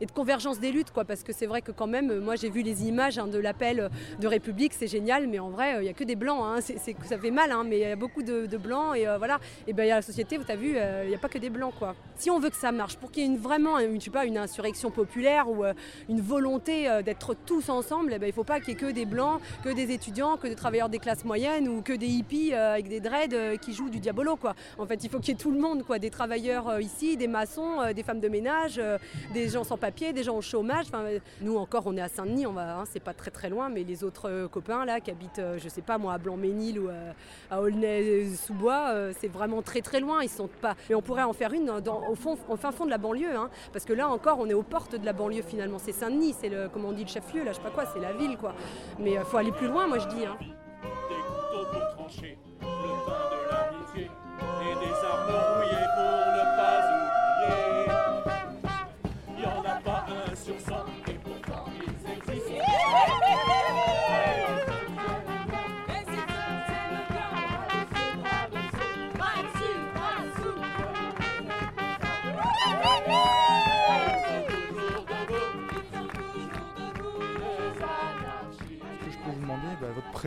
et de convergence des luttes, quoi, parce que c'est vrai que quand même, moi j'ai vu les images hein, de l'appel de République, c'est génial, mais en vrai, il n'y a que des blancs, hein, ça fait mal, hein, mais il y a beaucoup de, blancs et voilà. Et ben il y a la société, vous avez vu, il n'y a pas que des blancs, quoi. Si on veut que ça marche, pour qu'il y ait une, vraiment, une, je sais pas, une insurrection populaire ou une volonté d'être tous ensemble, eh ben, il ne faut pas qu'il y ait que des blancs, que des étudiants, que des travailleurs des classes moyennes ou que des hippies euh, avec des dreads euh, qui jouent du diabolo. Quoi. En fait, il faut qu'il y ait tout le monde, quoi. des travailleurs euh, ici, des maçons, des femmes de ménage, des gens sans papier, des gens au chômage. Enfin, nous encore, on est à Saint-Denis, on va, hein, c'est pas très très loin, mais les autres copains là qui habitent, je sais pas moi, à Blanc-Ménil ou à Aulnay-sous-Bois, c'est vraiment très très loin. Ils sont pas. Mais on pourrait en faire une dans, au fond, au fin fond de la banlieue, hein, parce que là encore, on est aux portes de la banlieue finalement. C'est Saint-Denis, c'est le, comment on dit, le Là, je sais pas quoi, c'est la ville quoi. Mais il euh, faut aller plus loin, moi je dis. Hein.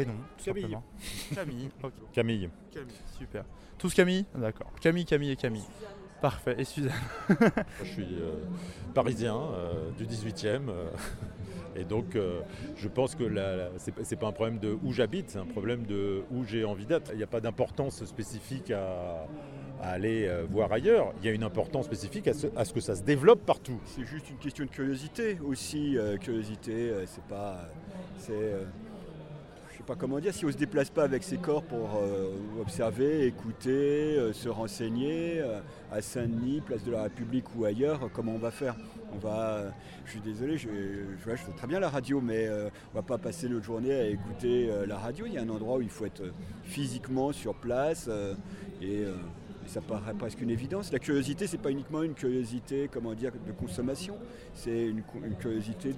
Prénom, Camille. Camille. Camille. Camille. Super. Tous Camille? D'accord. Camille, Camille et Camille. Parfait. Et Suzanne? Je suis euh, parisien euh, du 18e. Euh, et donc, je pense que ce n'est pas un problème de où j'habite, c'est un problème de où j'ai envie d'être. Il n'y a pas d'importance spécifique à, aller voir ailleurs. Il y a une importance spécifique à ce, que ça se développe partout. C'est juste une question de curiosité aussi. curiosité, c'est pas. c'est pas comment dire, si on ne se déplace pas avec ses corps pour euh, observer, écouter, euh, se renseigner, euh, à Saint-Denis, place de la République ou ailleurs, comment on va faire? On va, je suis désolé, je, je, fais très bien la radio, mais on va pas passer notre journée à écouter la radio. Il y a un endroit où il faut être physiquement sur place et ça paraît presque une évidence. La curiosité, c'est pas uniquement une curiosité, comment dire, de consommation, c'est une, curiosité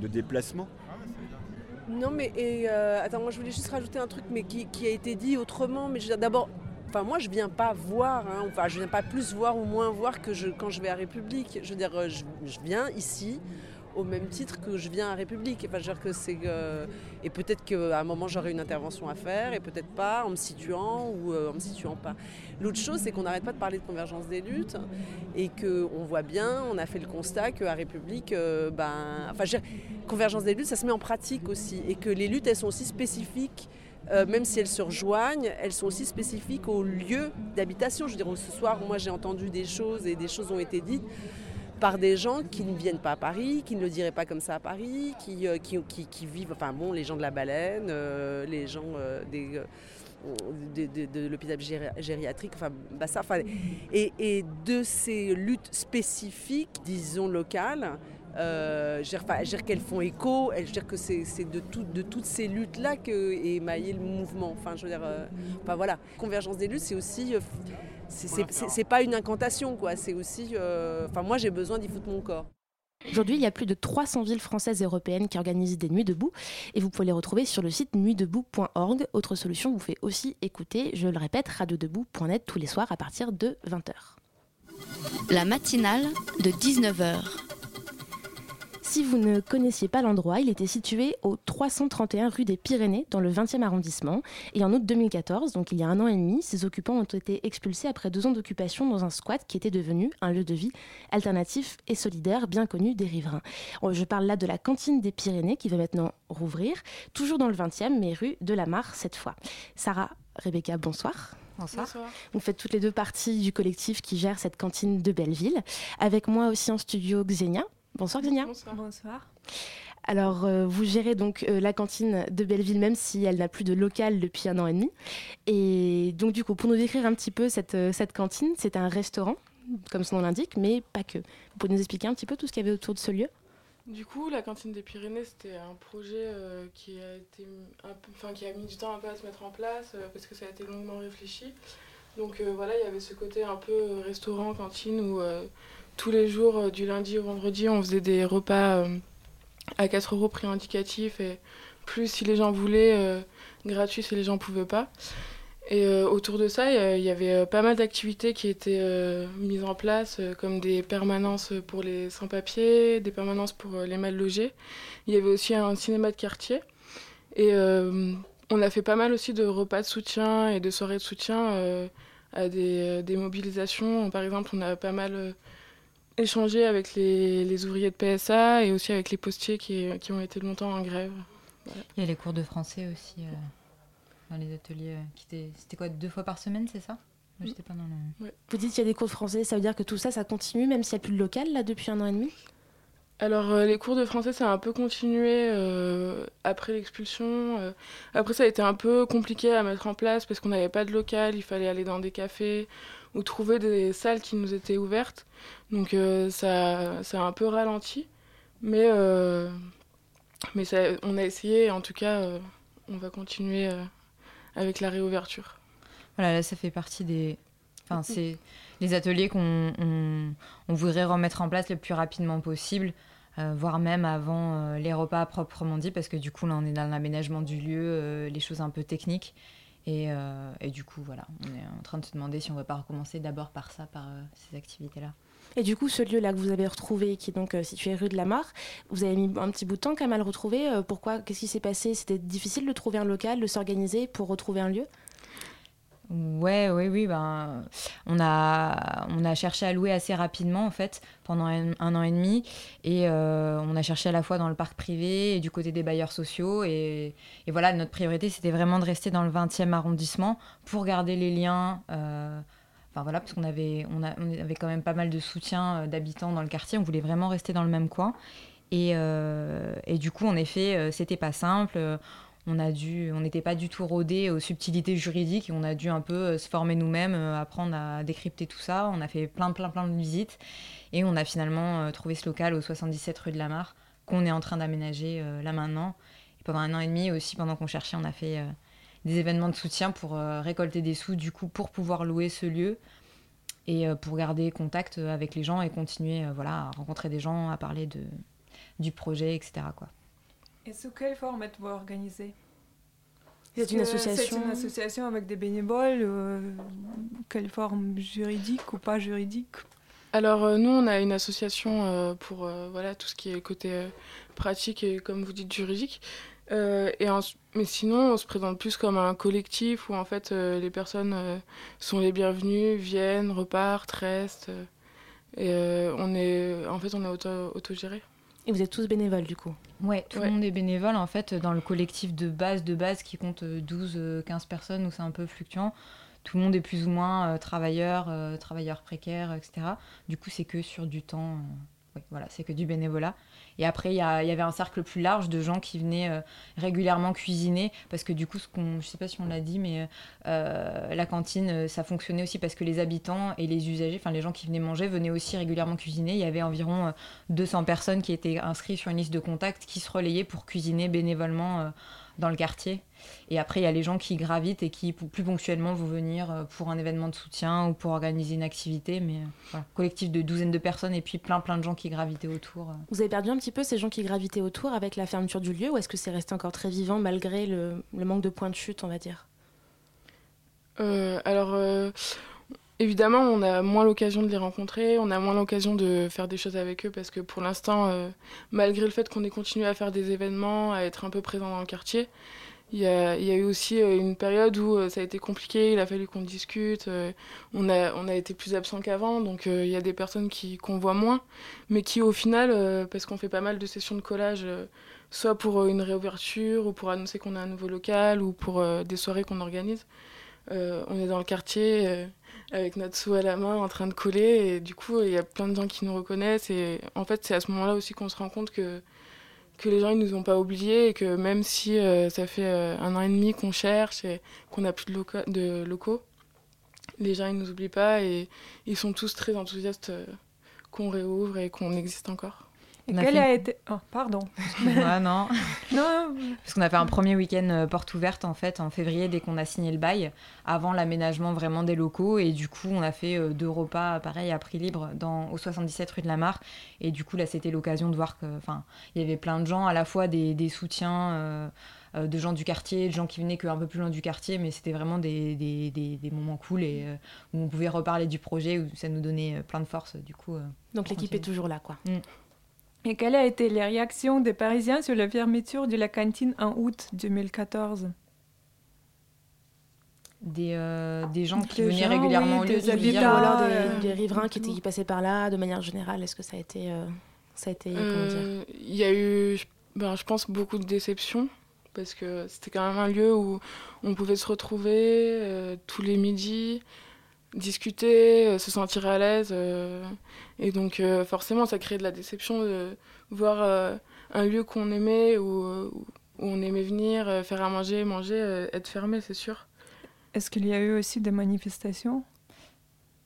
de déplacement. Non, mais euh, attends, moi je voulais juste rajouter un truc, mais qui, a été dit autrement. Mais d'abord, enfin moi je viens pas voir, hein, enfin je viens pas plus voir ou moins voir que je, quand je vais à République. Je dire, euh, je, viens ici au même titre que je viens à République. Enfin, je dire que c'est, euh, et peut-être qu'à un moment j'aurai une intervention à faire, et peut-être pas, en me situant ou en me situant pas. L'autre chose, c'est qu'on n'arrête pas de parler de convergence des luttes, et qu'on voit bien, on a fait le constat qu'à République, ben, enfin, convergence des luttes, ça se met en pratique aussi, et que les luttes, elles sont aussi spécifiques. euh, même si elles se rejoignent, elles sont aussi spécifiques au lieu d'habitation. Je veux dire, ce soir, moi j'ai entendu des choses et des choses ont été dites par des gens qui ne viennent pas à Paris, qui ne le diraient pas comme ça à Paris, qui, euh, qui, qui- vivent, enfin bon, les gens de la baleine, euh, les gens des, de, de- de l'hôpital géri- gériatrique, enfin, bah ça, enfin, et, et de ces luttes spécifiques, disons locales, euh, je veux dire, dire qu'elles font écho, elles- je veux dire que c'est c'est de, tout- de toutes ces luttes-là que est émaillé le mouvement. Enfin, je veux dire, euh, enfin, voilà, convergence des luttes, c'est aussi, euh, c'est- c'est c'est- c'est pas une incantation, quoi. C'est aussi, euh, enfin, moi j'ai besoin d'y foutre mon corps. Aujourd'hui, il y a plus de 300 villes françaises et européennes qui organisent des nuits debout et vous pouvez les retrouver sur le site nuitdebout.org. Autre solution vous fait aussi écouter, je le répète, radiodebout.net tous les soirs à partir de 20h. La matinale de 19h. Si vous ne connaissiez pas l'endroit, il était situé au 331 rue des Pyrénées, dans le 20e arrondissement. Et en août 2014, donc il y a un an et demi, ses occupants ont été expulsés après deux ans d'occupation dans un squat qui était devenu un lieu de vie alternatif et solidaire bien connu des riverains. Oh, Je parle là de la cantine des Pyrénées qui va maintenant rouvrir, toujours dans le 20e, mais rue de la Mare cette fois. Sarah, Rebecca, bonsoir. Bonsoir. Vous faites toutes les deux parties du collectif qui gère cette cantine de Belleville. Avec moi aussi en studio Xenia. Bonsoir Xenia. Bonsoir. Alors, euh, vous gérez donc euh, la cantine de Belleville, même si elle n'a plus de local depuis un an et demi. Et donc, du coup, pour nous décrire un petit peu cette, euh, cette cantine, c'est un restaurant, comme son nom l'indique, mais pas que. Vous pouvez nous expliquer un petit peu tout ce qu'il y avait autour de ce lieu? Du coup, la cantine des Pyrénées, c'était un projet euh, qui, a été un peu, enfin, qui a mis du temps un peu à se mettre en place euh, parce que ça a été longuement réfléchi. Donc euh, voilà, il y avait ce côté un peu restaurant, cantine où euh, tous les jours, euh, du lundi au vendredi, on faisait des repas euh, à 4 euros prix indicatif et plus si les gens voulaient, euh, gratuit si les gens pouvaient pas. Et autour de ça, il y avait pas mal d'activités qui étaient mises en place, comme des permanences pour les sans-papiers, des permanences pour les mal logés. Il y avait aussi un cinéma de quartier. Et on a fait pas mal aussi de repas de soutien et de soirées de soutien à des mobilisations. Par exemple, on a pas mal échangé avec les, les ouvriers de PSA et aussi avec les postiers qui, qui ont été longtemps en grève. Voilà. Il y a les cours de français aussi euh, dans les ateliers. euh, qui étaient- C'était quoi, deux fois par semaine, c'est ça? Moi, j'étais pas dans le... Vous dites qu'il y a des cours de français, ça veut dire que tout ça, ça continue, même s'il n'y a plus de local, là, depuis un an et demi? Alors, euh, les cours de français, ça a un peu continué euh, après l'expulsion. euh. après, ça a été un peu compliqué à mettre en place parce qu'on n'avait pas de local, il fallait aller dans des cafés ou trouver des salles qui nous étaient ouvertes. Donc, euh, ça, ça a un peu ralenti. Mais, euh, mais on a essayé, en tout cas, euh, on va continuer avec la réouverture. Voilà, là, ça fait partie des. Enfin, c'est les ateliers qu'on on, voudrait remettre en place le plus rapidement possible, voire même avant les repas proprement dit, parce que du coup, là, on est dans l'aménagement du lieu, les choses un peu techniques. Et, euh, et du coup, voilà, on est en train de se demander si on ne va pas recommencer d'abord par ça, par euh, ces activités-là. Et du coup, ce lieu-là que vous avez retrouvé, qui est donc euh, situé rue de la Mare, vous avez mis un petit bout de temps quand même à le retrouver. Pourquoi Qu'est-ce qui s'est passé? C'était difficile de trouver un local, de s'organiser pour retrouver un lieu? Ouais, oui, oui. Ben, on, a, on a cherché à louer assez rapidement, en fait, pendant un, an et demi. Et euh, on a cherché à la fois dans le parc privé et du côté des bailleurs sociaux. Et, voilà, notre priorité, c'était vraiment de rester dans le 20e arrondissement pour garder les liens. euh, Enfin voilà, parce qu'on avait, on avait quand même pas mal de soutien euh, d'habitants dans le quartier. On voulait vraiment rester dans le même coin. Et, du coup, en effet, c'était pas simple. On a dû, on n'était pas du tout rodé aux subtilités juridiques. Et on a dû un peu euh, se former nous-mêmes, euh, apprendre à décrypter tout ça. On a fait plein, plein, plein de visites. Et on a finalement euh, trouvé ce local au 77 rue de la Mare qu'on est en train d'aménager là maintenant. Pendant un an et demi aussi, pendant qu'on cherchait, on a fait des événements de soutien pour récolter des sous, du coup, pour pouvoir louer ce lieu et pour garder contact avec les gens et continuer voilà, à rencontrer des gens, à parler de, du projet, etc. Et sous quelle forme êtes-vous organisé? C'est Est-ce une association C'est une association avec des bénévoles euh, Quelle forme juridique ou pas juridique? Alors euh, nous, on a une association euh, pour euh, voilà, tout ce qui est côté euh, pratique et comme vous dites juridique. Euh, et en- mais sinon, on se présente plus comme un collectif où en fait euh, les personnes euh, sont les bienvenues, viennent, repartent, restent. euh, et euh, on est, en fait, on est auto- autogéré. Et vous êtes tous bénévoles du coup Ouais, tout Ouais. le monde est bénévole en fait dans le collectif de base de base qui compte 12-15 personnes où c'est un peu fluctuant. Tout le monde est plus ou moins euh, travailleur, euh, travailleur précaire, etc. Du coup, c'est que sur du temps. Voilà, c'est que du bénévolat. Et après, il y, avait un cercle plus large de gens qui venaient euh, régulièrement cuisiner parce que du coup, ce qu'on, je sais pas si on l'a dit, mais euh, la cantine, euh, ça fonctionnait aussi parce que les habitants et les usagers, enfin les gens qui venaient manger, venaient aussi régulièrement cuisiner. Il y avait environ euh, 200 personnes qui étaient inscrites sur une liste de contacts qui se relayaient pour cuisiner bénévolement dans le quartier. Et après, il y a les gens qui gravitent et qui, plus ponctuellement, vont venir euh, pour un événement de soutien ou pour organiser une activité. Mais euh, voilà, collectif de douzaines de personnes et puis plein plein de gens qui gravitaient autour. euh. Vous avez perdu un petit peu ces gens qui gravitaient autour avec la fermeture du lieu ou est-ce que c'est resté encore très vivant malgré le, le manque de points de chute, on va dire? Euh, alors, euh, évidemment, on a moins l'occasion de les rencontrer, on a moins l'occasion de faire des choses avec eux parce que pour l'instant, euh, malgré le fait qu'on ait continué à faire des événements, à être un peu présent dans le quartier, il y a, eu aussi euh, une période où euh, ça a été compliqué, il a fallu qu'on discute, on, a, été plus absent qu'avant, donc il y a des personnes qui, qu'on voit moins, mais qui au final, parce qu'on fait pas mal de sessions de collage, soit pour une réouverture, ou pour annoncer qu'on a un nouveau local, ou pour des soirées qu'on organise, on est dans le quartier avec notre sou à la main en train de coller et du coup il y a plein de gens qui nous reconnaissent et en fait c'est à ce moment-là aussi qu'on se rend compte que, les gens ils nous ont pas oubliés et que même si euh, ça fait euh, un an et demi qu'on cherche et qu'on n'a plus de, loca- de locaux, les gens ils nous oublient pas et ils sont tous très enthousiastes euh, qu'on réouvre et qu'on existe encore. Et On a quel fait a une- été... Oh, pardon. Non. non. Parce qu'on a fait un premier week-end euh, porte ouverte en fait en février dès qu'on a signé le bail, avant l'aménagement vraiment des locaux et du coup on a fait euh, deux repas pareil à prix libre dans, au 77 rue de la Mare et du coup là c'était l'occasion de voir que enfin il y avait plein de gens à la fois des, des soutiens euh, de gens du quartier, de gens qui venaient qu'un peu plus loin du quartier mais c'était vraiment des, des, des- des moments cool et euh, où on pouvait reparler du projet où ça nous donnait plein de force du coup. euh, Donc l'équipe est toujours là quoi. Mm. Et quelle a été les réactions des Parisiens sur la fermeture de la cantine en août 2014 Des, euh, des gens qui Des venaient gens, régulièrement oui, au lieu des Ou dire euh, des, des riverains qui, étaient, qui passaient par là. De manière générale, est-ce que ça a été, euh, ça a été comment dire? Euh, Il y a eu, je- ben, je pense, beaucoup de déceptions parce que c'était quand même un lieu où on pouvait se retrouver euh, tous les midis, discuter, euh, se sentir à l'aise. euh, et donc, euh, forcément, ça crée de la déception de voir euh, un lieu qu'on aimait, où, euh, où on aimait venir, euh, faire à manger, manger, euh, être fermé, c'est sûr. Est-ce qu'il y a eu aussi des manifestations?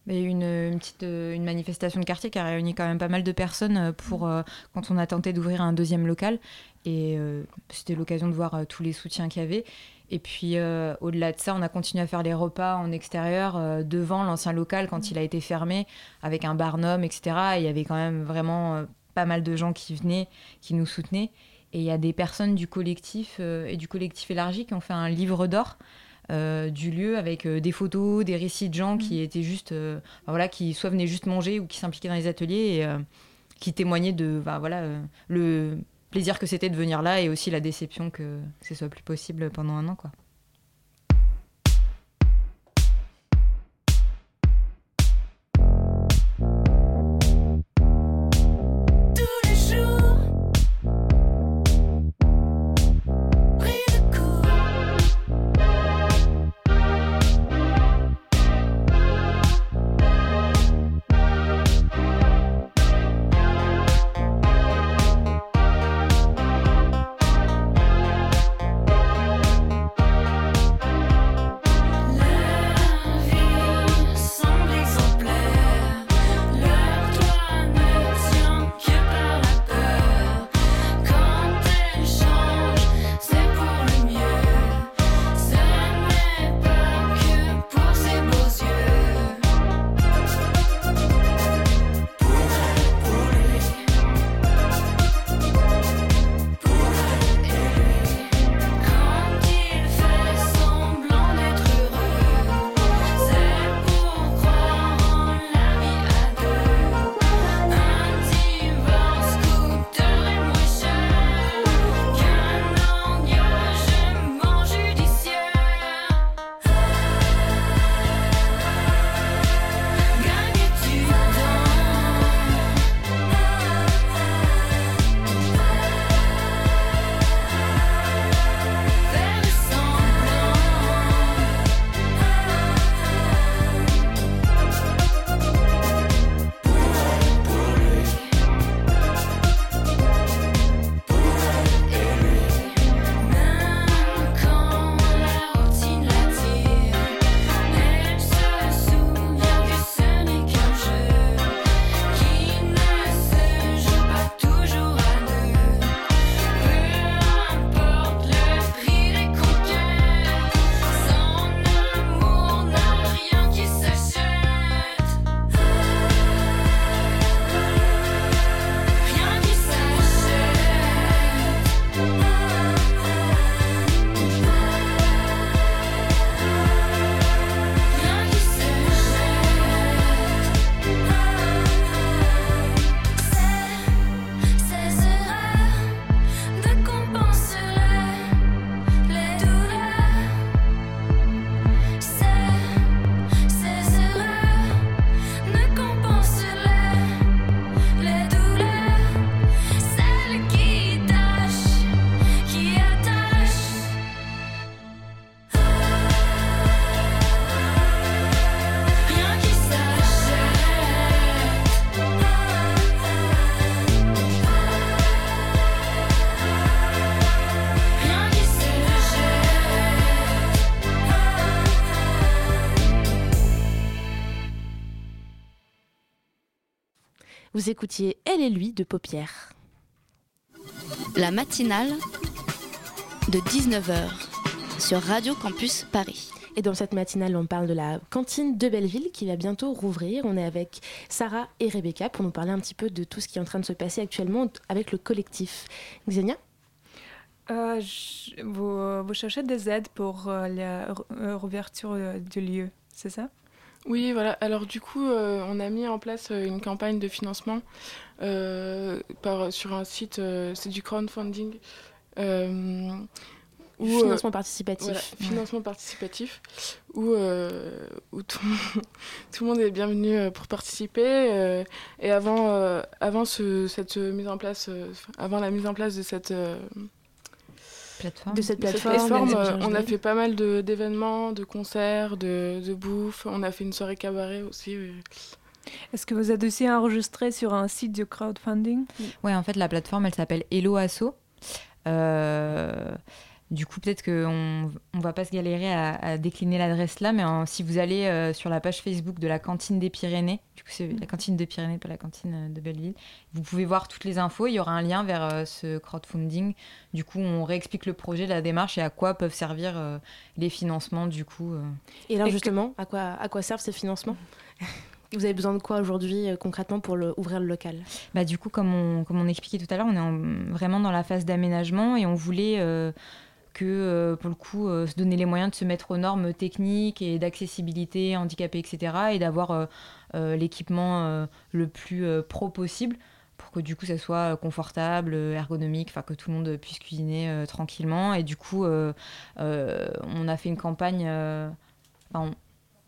Il y a eu une, une petite euh, une manifestation de quartier qui a réuni quand même pas mal de personnes pour euh, quand on a tenté d'ouvrir un deuxième local. Et euh, c'était l'occasion de voir euh, tous les soutiens qu'il y avait. Et puis euh, au-delà de ça, on a continué à faire les repas en extérieur euh, devant l'ancien local quand il a été fermé avec un barnum, etc. Et il y avait quand même vraiment euh, pas mal de gens qui venaient, qui nous soutenaient. Et il y a des personnes du collectif et du collectif élargi qui ont fait un livre d'or du lieu avec des photos, des récits de gens qui étaient juste, voilà, qui soit venaient juste manger ou qui s'impliquaient dans les ateliers et qui témoignaient de, enfin, voilà, le plaisir que c'était de venir là et aussi la déception que, ce soit plus possible pendant un an, quoi. Écoutiez Elle et lui de Paupières. La matinale de 19h sur Radio Campus Paris. Et dans cette matinale, on parle de la cantine de Belleville qui va bientôt rouvrir. On est avec Sarah et Rebecca pour nous parler un petit peu de tout ce qui est en train de se passer actuellement avec le collectif. Xenia? Euh, je- vous, vous cherchez des aides pour euh, la re- euh, réouverture euh, du lieu, c'est ça? Oui, voilà. Alors du coup, euh, on a mis en place euh, une campagne de financement euh, par, sur un site, c'est du crowdfunding. où, Financement participatif. voilà, Ouais. financement participatif, où, où tout, tout le monde est bienvenu pour participer. et avant, avant ce- cette mise en place, avant la mise en place de cette Plateforme. De cette plateforme, euh, on a fait pas mal de- d'événements, de, concerts, de, de bouffe. On a fait une soirée cabaret aussi. oui. Est-ce que vous êtes aussi enregistré sur un site de crowdfunding? Ouais, en fait, la plateforme, elle s'appelle Hello Asso. Euh, du coup, peut-être qu'on on va pas se galérer à, à décliner l'adresse là, mais en- si vous allez euh, sur la page Facebook de la cantine des Pyrénées, du coup, c'est la cantine des Pyrénées, pas la cantine euh, de Belleville, vous pouvez voir toutes les infos. Il y aura un lien vers euh, ce crowdfunding. Du coup, on réexplique le projet, la démarche et à quoi peuvent servir euh, les financements, du coup. Et alors que- justement, à quoi, à quoi servent ces financements? Vous avez besoin de quoi aujourd'hui euh, concrètement pour le, ouvrir le local? Bah, du coup, comme on, comme on expliquait tout à l'heure, on est en- vraiment dans la phase d'aménagement et on voulait euh, que, euh, pour le coup, euh, se donner les moyens de se mettre aux normes techniques et d'accessibilité handicapés, etc. et d'avoir euh, l'équipement le plus pro possible pour que du coup ça soit confortable, ergonomique, enfin que tout le monde puisse cuisiner euh, tranquillement. Et du coup, euh, euh, on a fait une campagne. enfin, on-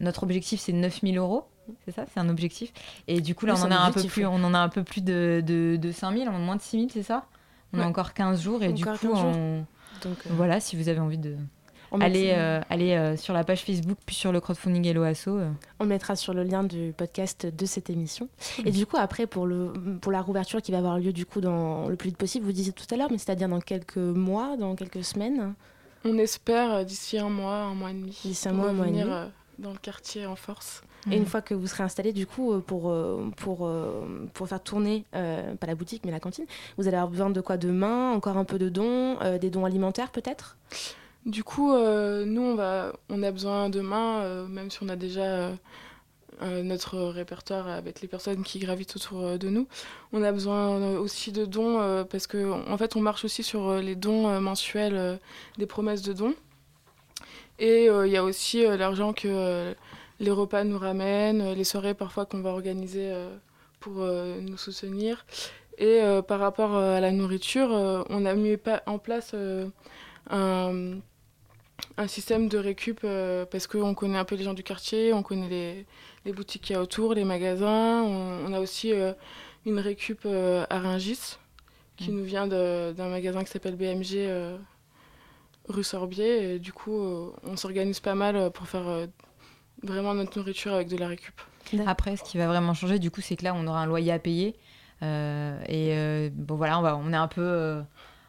notre objectif c'est 9000 euros. C'est ça, c'est un objectif. Et du coup, là, Oui, on en, a un un peu plus, ouais. on en a un peu plus de, de, de 5000, moins de 6000, c'est ça? On a encore 15 jours. Et du coup, 15 jours. on- Donc, euh, voilà, si vous avez envie de. On Aller, mettra- euh, aller euh, sur la page Facebook, puis sur le crowdfunding Hello Asso. euh. On le mettra sur le lien du podcast de cette émission. Et du coup, après, pour, le, pour la rouverture qui va avoir lieu du coup dans le plus vite possible, vous disiez tout à l'heure, mais c'est-à-dire dans quelques mois, dans quelques semaines On espère euh, d'ici un mois, un mois et demi. D'ici un mois, un mois et demi. Dans le quartier en force. Et une fois que vous serez installé, du coup, euh, pour, euh, pour, euh, pour faire tourner, euh, pas la boutique, mais la cantine, vous allez avoir besoin de quoi? De mains, encore un peu de dons, euh, des dons alimentaires peut-être? Du coup, euh, nous, on, va, on a besoin de mains, euh, même si on a déjà notre répertoire avec les personnes qui gravitent autour de nous. On a besoin aussi de dons, euh, parce qu'en en fait, on marche aussi sur les dons euh, mensuels, euh, des promesses de dons. Et euh, il y a aussi euh, l'argent que euh, les repas nous ramènent, les soirées parfois qu'on va organiser pour nous soutenir. Et par rapport à la nourriture, on a mis en place un, un système de récup euh, parce qu'on connaît un peu les gens du quartier, on connaît les, les boutiques qu'il y a autour, les magasins. On, on a aussi euh, une récup euh, à Rungis qui nous vient d'un magasin qui s'appelle BMG rue Sorbier. Et du coup, euh, on s'organise pas mal euh, pour faire euh, vraiment notre nourriture avec de la récup. Après, ce qui va vraiment changer, du coup, c'est que là, on aura un loyer à payer. Euh, et euh, bon, voilà, on, va, on est un peu. euh,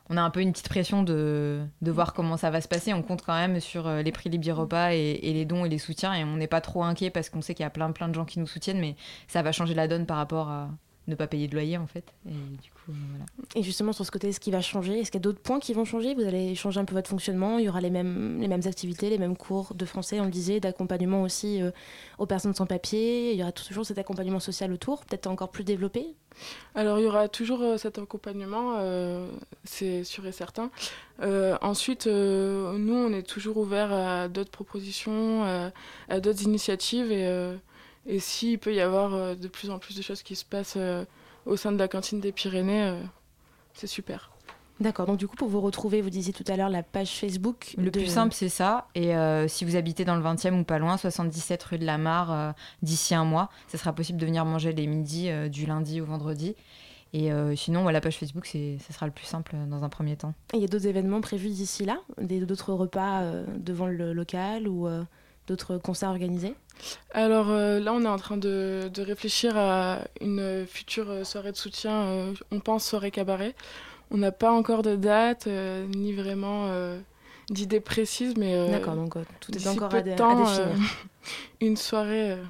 on a un peu une petite pression de, de voir comment ça va se passer. On compte quand même sur les prix Libye Repas et, et les dons et les soutiens. Et on n'est pas trop inquiet parce qu'on sait qu'il y a plein, plein de gens qui nous soutiennent. Mais ça va changer la donne par rapport à ne pas payer de loyer, en fait. Et du coup, euh, voilà. Et justement, sur ce côté, ce qui va changer, est-ce qu'il y a d'autres points qui vont changer? Vous allez changer un peu votre fonctionnement Il y aura les mêmes, les mêmes activités, les mêmes cours de français, on le disait, d'accompagnement aussi euh, aux personnes sans papier. Il y aura toujours cet accompagnement social autour, peut-être encore plus développé? Alors, il y aura toujours euh, cet accompagnement, euh, c'est sûr et certain. Euh, ensuite, euh, nous, on est toujours ouvert à d'autres propositions, à, à d'autres initiatives. Et, euh, et s'il peut y avoir euh, de plus en plus de choses qui se passent euh, au sein de la cantine des Pyrénées, euh, c'est super. D'accord, donc du coup, pour vous retrouver, vous disiez tout à l'heure la page Facebook. Le de- plus simple, c'est ça. Et euh, si vous habitez dans le 20e ou pas loin, 77 rue de la Mare, euh, d'ici un mois, ça sera possible de venir manger les midis euh, du lundi au vendredi. Et euh, sinon, ouais, la page Facebook, c'est, ça sera le plus simple dans un premier temps. Et il y a d'autres événements prévus d'ici là? D'autres repas euh, devant le local ou euh, d'autres concerts organisés Alors euh, là, on est en train de, de réfléchir à une future euh, soirée de soutien. euh, on pense soirée cabaret. On n'a pas encore de date, euh, ni vraiment euh, d'idée précise, mais... euh, D'accord, donc, euh, tout est encore peu à de dé- à temps, définir. une soirée euh,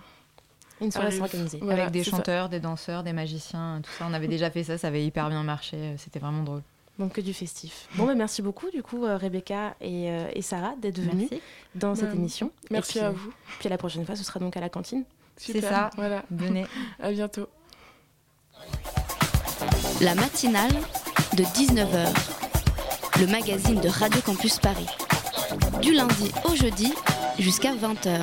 Une soirée. Voilà, Avec des ça. chanteurs, des danseurs, des magiciens, tout ça. On avait déjà fait ça, ça avait hyper bien marché. C'était vraiment drôle. Donc que du festif. Bon, bah, merci beaucoup du coup euh, Rebecca et, euh, et Sarah d'être venues Merci. dans cette Ouais. émission. Merci puis, à euh, vous. Puis à la prochaine fois, ce sera donc à la cantine. C'est ça. Voilà. Venez. À bientôt. La matinale de 19h, le magazine de Radio Campus Paris. Du lundi au jeudi jusqu'à 20h.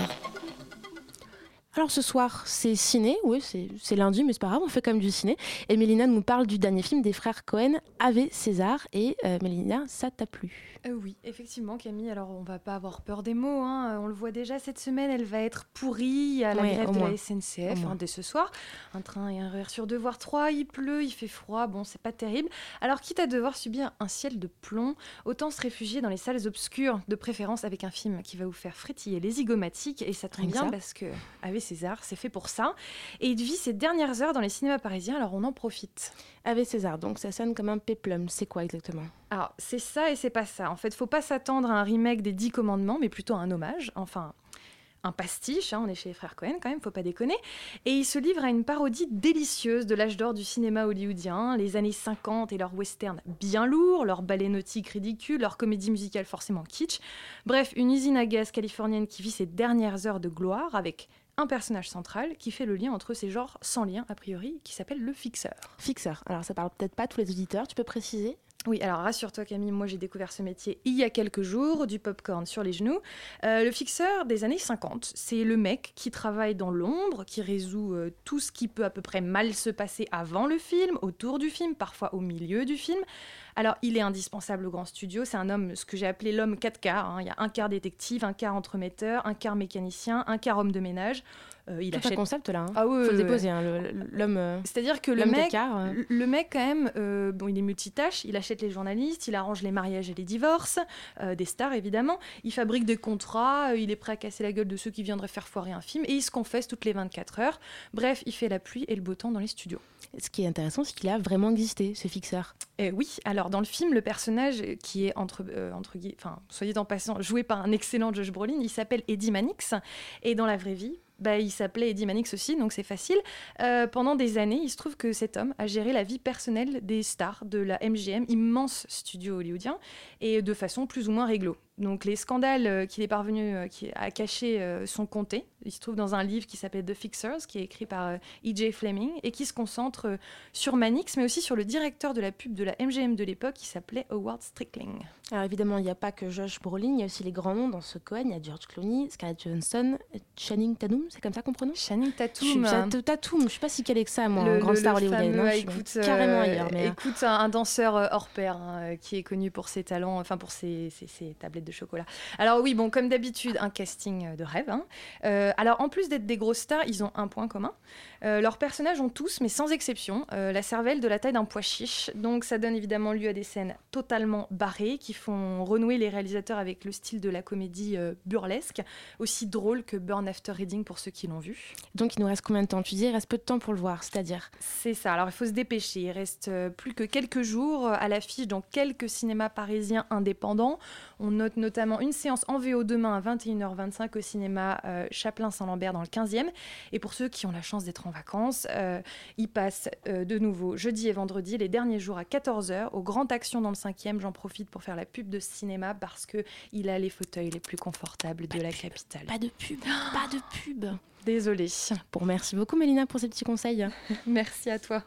Alors ce soir, c'est ciné, oui, c'est lundi, mais c'est pas grave, on fait même du ciné. Et Mélina nous parle du dernier film des frères Cohen, Ave César. Et euh, Mélina, ça t'a plu Euh, oui, effectivement, Camille. Alors, on va pas avoir peur des mots. hein. On le voit déjà cette semaine, elle va être pourrie à la grève de moins. la SNCF hein, dès ce soir. Un train et un RER sur deux, voire trois. Il pleut, il fait froid. Bon, c'est pas terrible. Alors, quitte à devoir subir un ciel de plomb, autant se réfugier dans les salles obscures, de préférence avec un film qui va vous faire frétiller les zygomatiques. Et ça tombe bien ça. parce que Ave César, c'est fait pour ça. Et il vit ses dernières heures dans les cinémas parisiens. Alors, on en profite. Ave César, donc ça sonne comme un péplum. C'est quoi exactement? Alors, c'est ça et c'est pas ça. En fait, faut pas s'attendre à un remake des Dix Commandements, mais plutôt à un hommage. Enfin, un pastiche. hein, on est chez les frères Cohen quand même, faut pas déconner. Et il se livre à une parodie délicieuse de l'âge d'or du cinéma hollywoodien, les années 50 et leurs westerns bien lourds, leurs ballets nautiques ridicules, leurs comédies musicales forcément kitsch. Bref, une usine à gaz californienne qui vit ses dernières heures de gloire avec un personnage central qui fait le lien entre ces genres sans lien a priori, qui s'appelle le fixeur. Fixeur. Alors ça parle peut-être pas à tous les auditeurs, tu peux préciser? Oui, alors rassure-toi Camille, moi j'ai découvert ce métier il y a quelques jours, du popcorn sur les genoux. Euh, le fixeur des années 50, c'est le mec qui travaille dans l'ombre, qui résout euh, tout ce qui peut à peu près mal se passer avant le film, autour du film, parfois au milieu du film. Alors il est indispensable au grand studio, c'est un homme, ce que j'ai appelé l'homme 4 quarts. hein. Il y a un quart détective, un quart entremetteur, un quart mécanicien, un quart homme de ménage. Euh, il Tout un achète concept là. hein. Ah oui, Faut le déposer, hein, l'homme. euh, C'est-à-dire que le mec, euh. le- mec quand même, bon, il est multitâche, il achète les journalistes, il arrange les mariages et les divorces, des stars évidemment, il fabrique des contrats, il est prêt à casser la gueule de ceux qui viendraient faire foirer un film et il se confesse toutes les 24 heures. Bref, il fait la pluie et le beau temps dans les studios. Ce qui est intéressant, c'est qu'il a vraiment existé, ce fixeur. Et oui, alors dans le film, le personnage qui est entre, euh, entre enfin, soyez en passant, joué par un excellent Josh Brolin, il s'appelle Eddie Mannix. Et dans la vraie vie, bah, il s'appelait Eddie Mannix aussi, donc c'est facile. Euh, pendant des années, il se trouve que cet homme a géré la vie personnelle des stars de la MGM, immense studio hollywoodien, et de façon plus ou moins réglo. Donc les scandales euh, qu'il est parvenu euh, à cacher euh, sont comptés. Il se trouve dans un livre qui s'appelle The Fixers, qui est écrit par euh, E.J. Fleming, et qui se concentre euh, sur Mannix, mais aussi sur le directeur de la pub de la MGM de l'époque, qui s'appelait Howard Strickling. Alors évidemment, il n'y a pas que Josh Brolin, il y a aussi les grands noms dans ce Cohen. Il y a George Clooney, Scarlett Johansson, Channing Tatum, c'est comme ça qu'on prononce? Channing Je suis, Tatum. Tatum, Tatum, je suis pas si calée que ça, moi, Le- le- star je suis écoute, carrément euh, ailleurs. Mais, euh, écoute, un, un danseur euh, hors pair hein, euh, qui est connu pour ses talents, enfin pour ses, ses- ses tablettes de chocolat. Alors oui, bon, comme d'habitude, un casting euh, de rêve. hein. Euh, alors en plus d'être des grosses stars, ils ont un point commun. Euh, leurs personnages ont tous, mais sans exception, euh, la cervelle de la taille d'un pois chiche. Donc ça donne évidemment lieu à des scènes totalement barrées qui font renouer les réalisateurs avec le style de la comédie burlesque, aussi drôle que Burn After Reading pour ceux qui l'ont vu. Donc il nous reste combien de temps? Tu dis il reste peu de temps pour le voir, c'est-à-dire? C'est ça, alors il faut se dépêcher. Il reste plus que quelques jours à l'affiche dans quelques cinémas parisiens indépendants. On note notamment une séance en VO demain à 21h25 au cinéma euh, Chaplin-Saint-Lambert dans le 15e. Et pour ceux qui ont la chance d'être en vacances, euh, il passe euh, de nouveau jeudi et vendredi, les derniers jours à 14h, au Grand Action dans le 5e. J'en profite pour faire la pub de ce cinéma parce qu'il a les fauteuils les plus confortables de la capitale. Pas de pub, pas de pub. Désolée. Bon, merci beaucoup Mélina pour ces petits conseils. Merci à toi.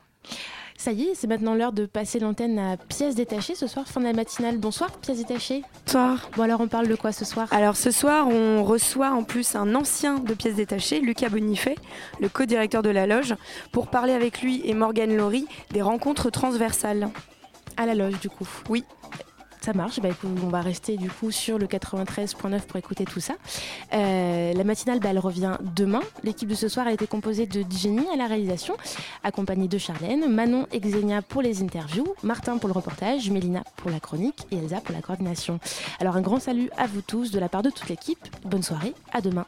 Ça y est, c'est maintenant l'heure de passer l'antenne à pièces détachées ce soir, fin de la matinale. Bonsoir, pièces détachées. Bonsoir. Bon alors on parle de quoi ce soir? Alors ce soir, on reçoit en plus un ancien de pièces détachées, Lucas Bonifay, le co-directeur de la loge, pour parler avec lui et Morgane Laurie des rencontres transversales. À la loge du coup Oui. Ça marche, bah, on va rester du coup sur le 93.9 pour écouter tout ça. Euh, la matinale, bah, elle revient demain. L'équipe de ce soir a été composée de Jenny à la réalisation, accompagnée de Charlène, Manon et Xenia pour les interviews, Martin pour le reportage, Mélina pour la chronique et Elsa pour la coordination. Alors un grand salut à vous tous de la part de toute l'équipe. Bonne soirée, à demain.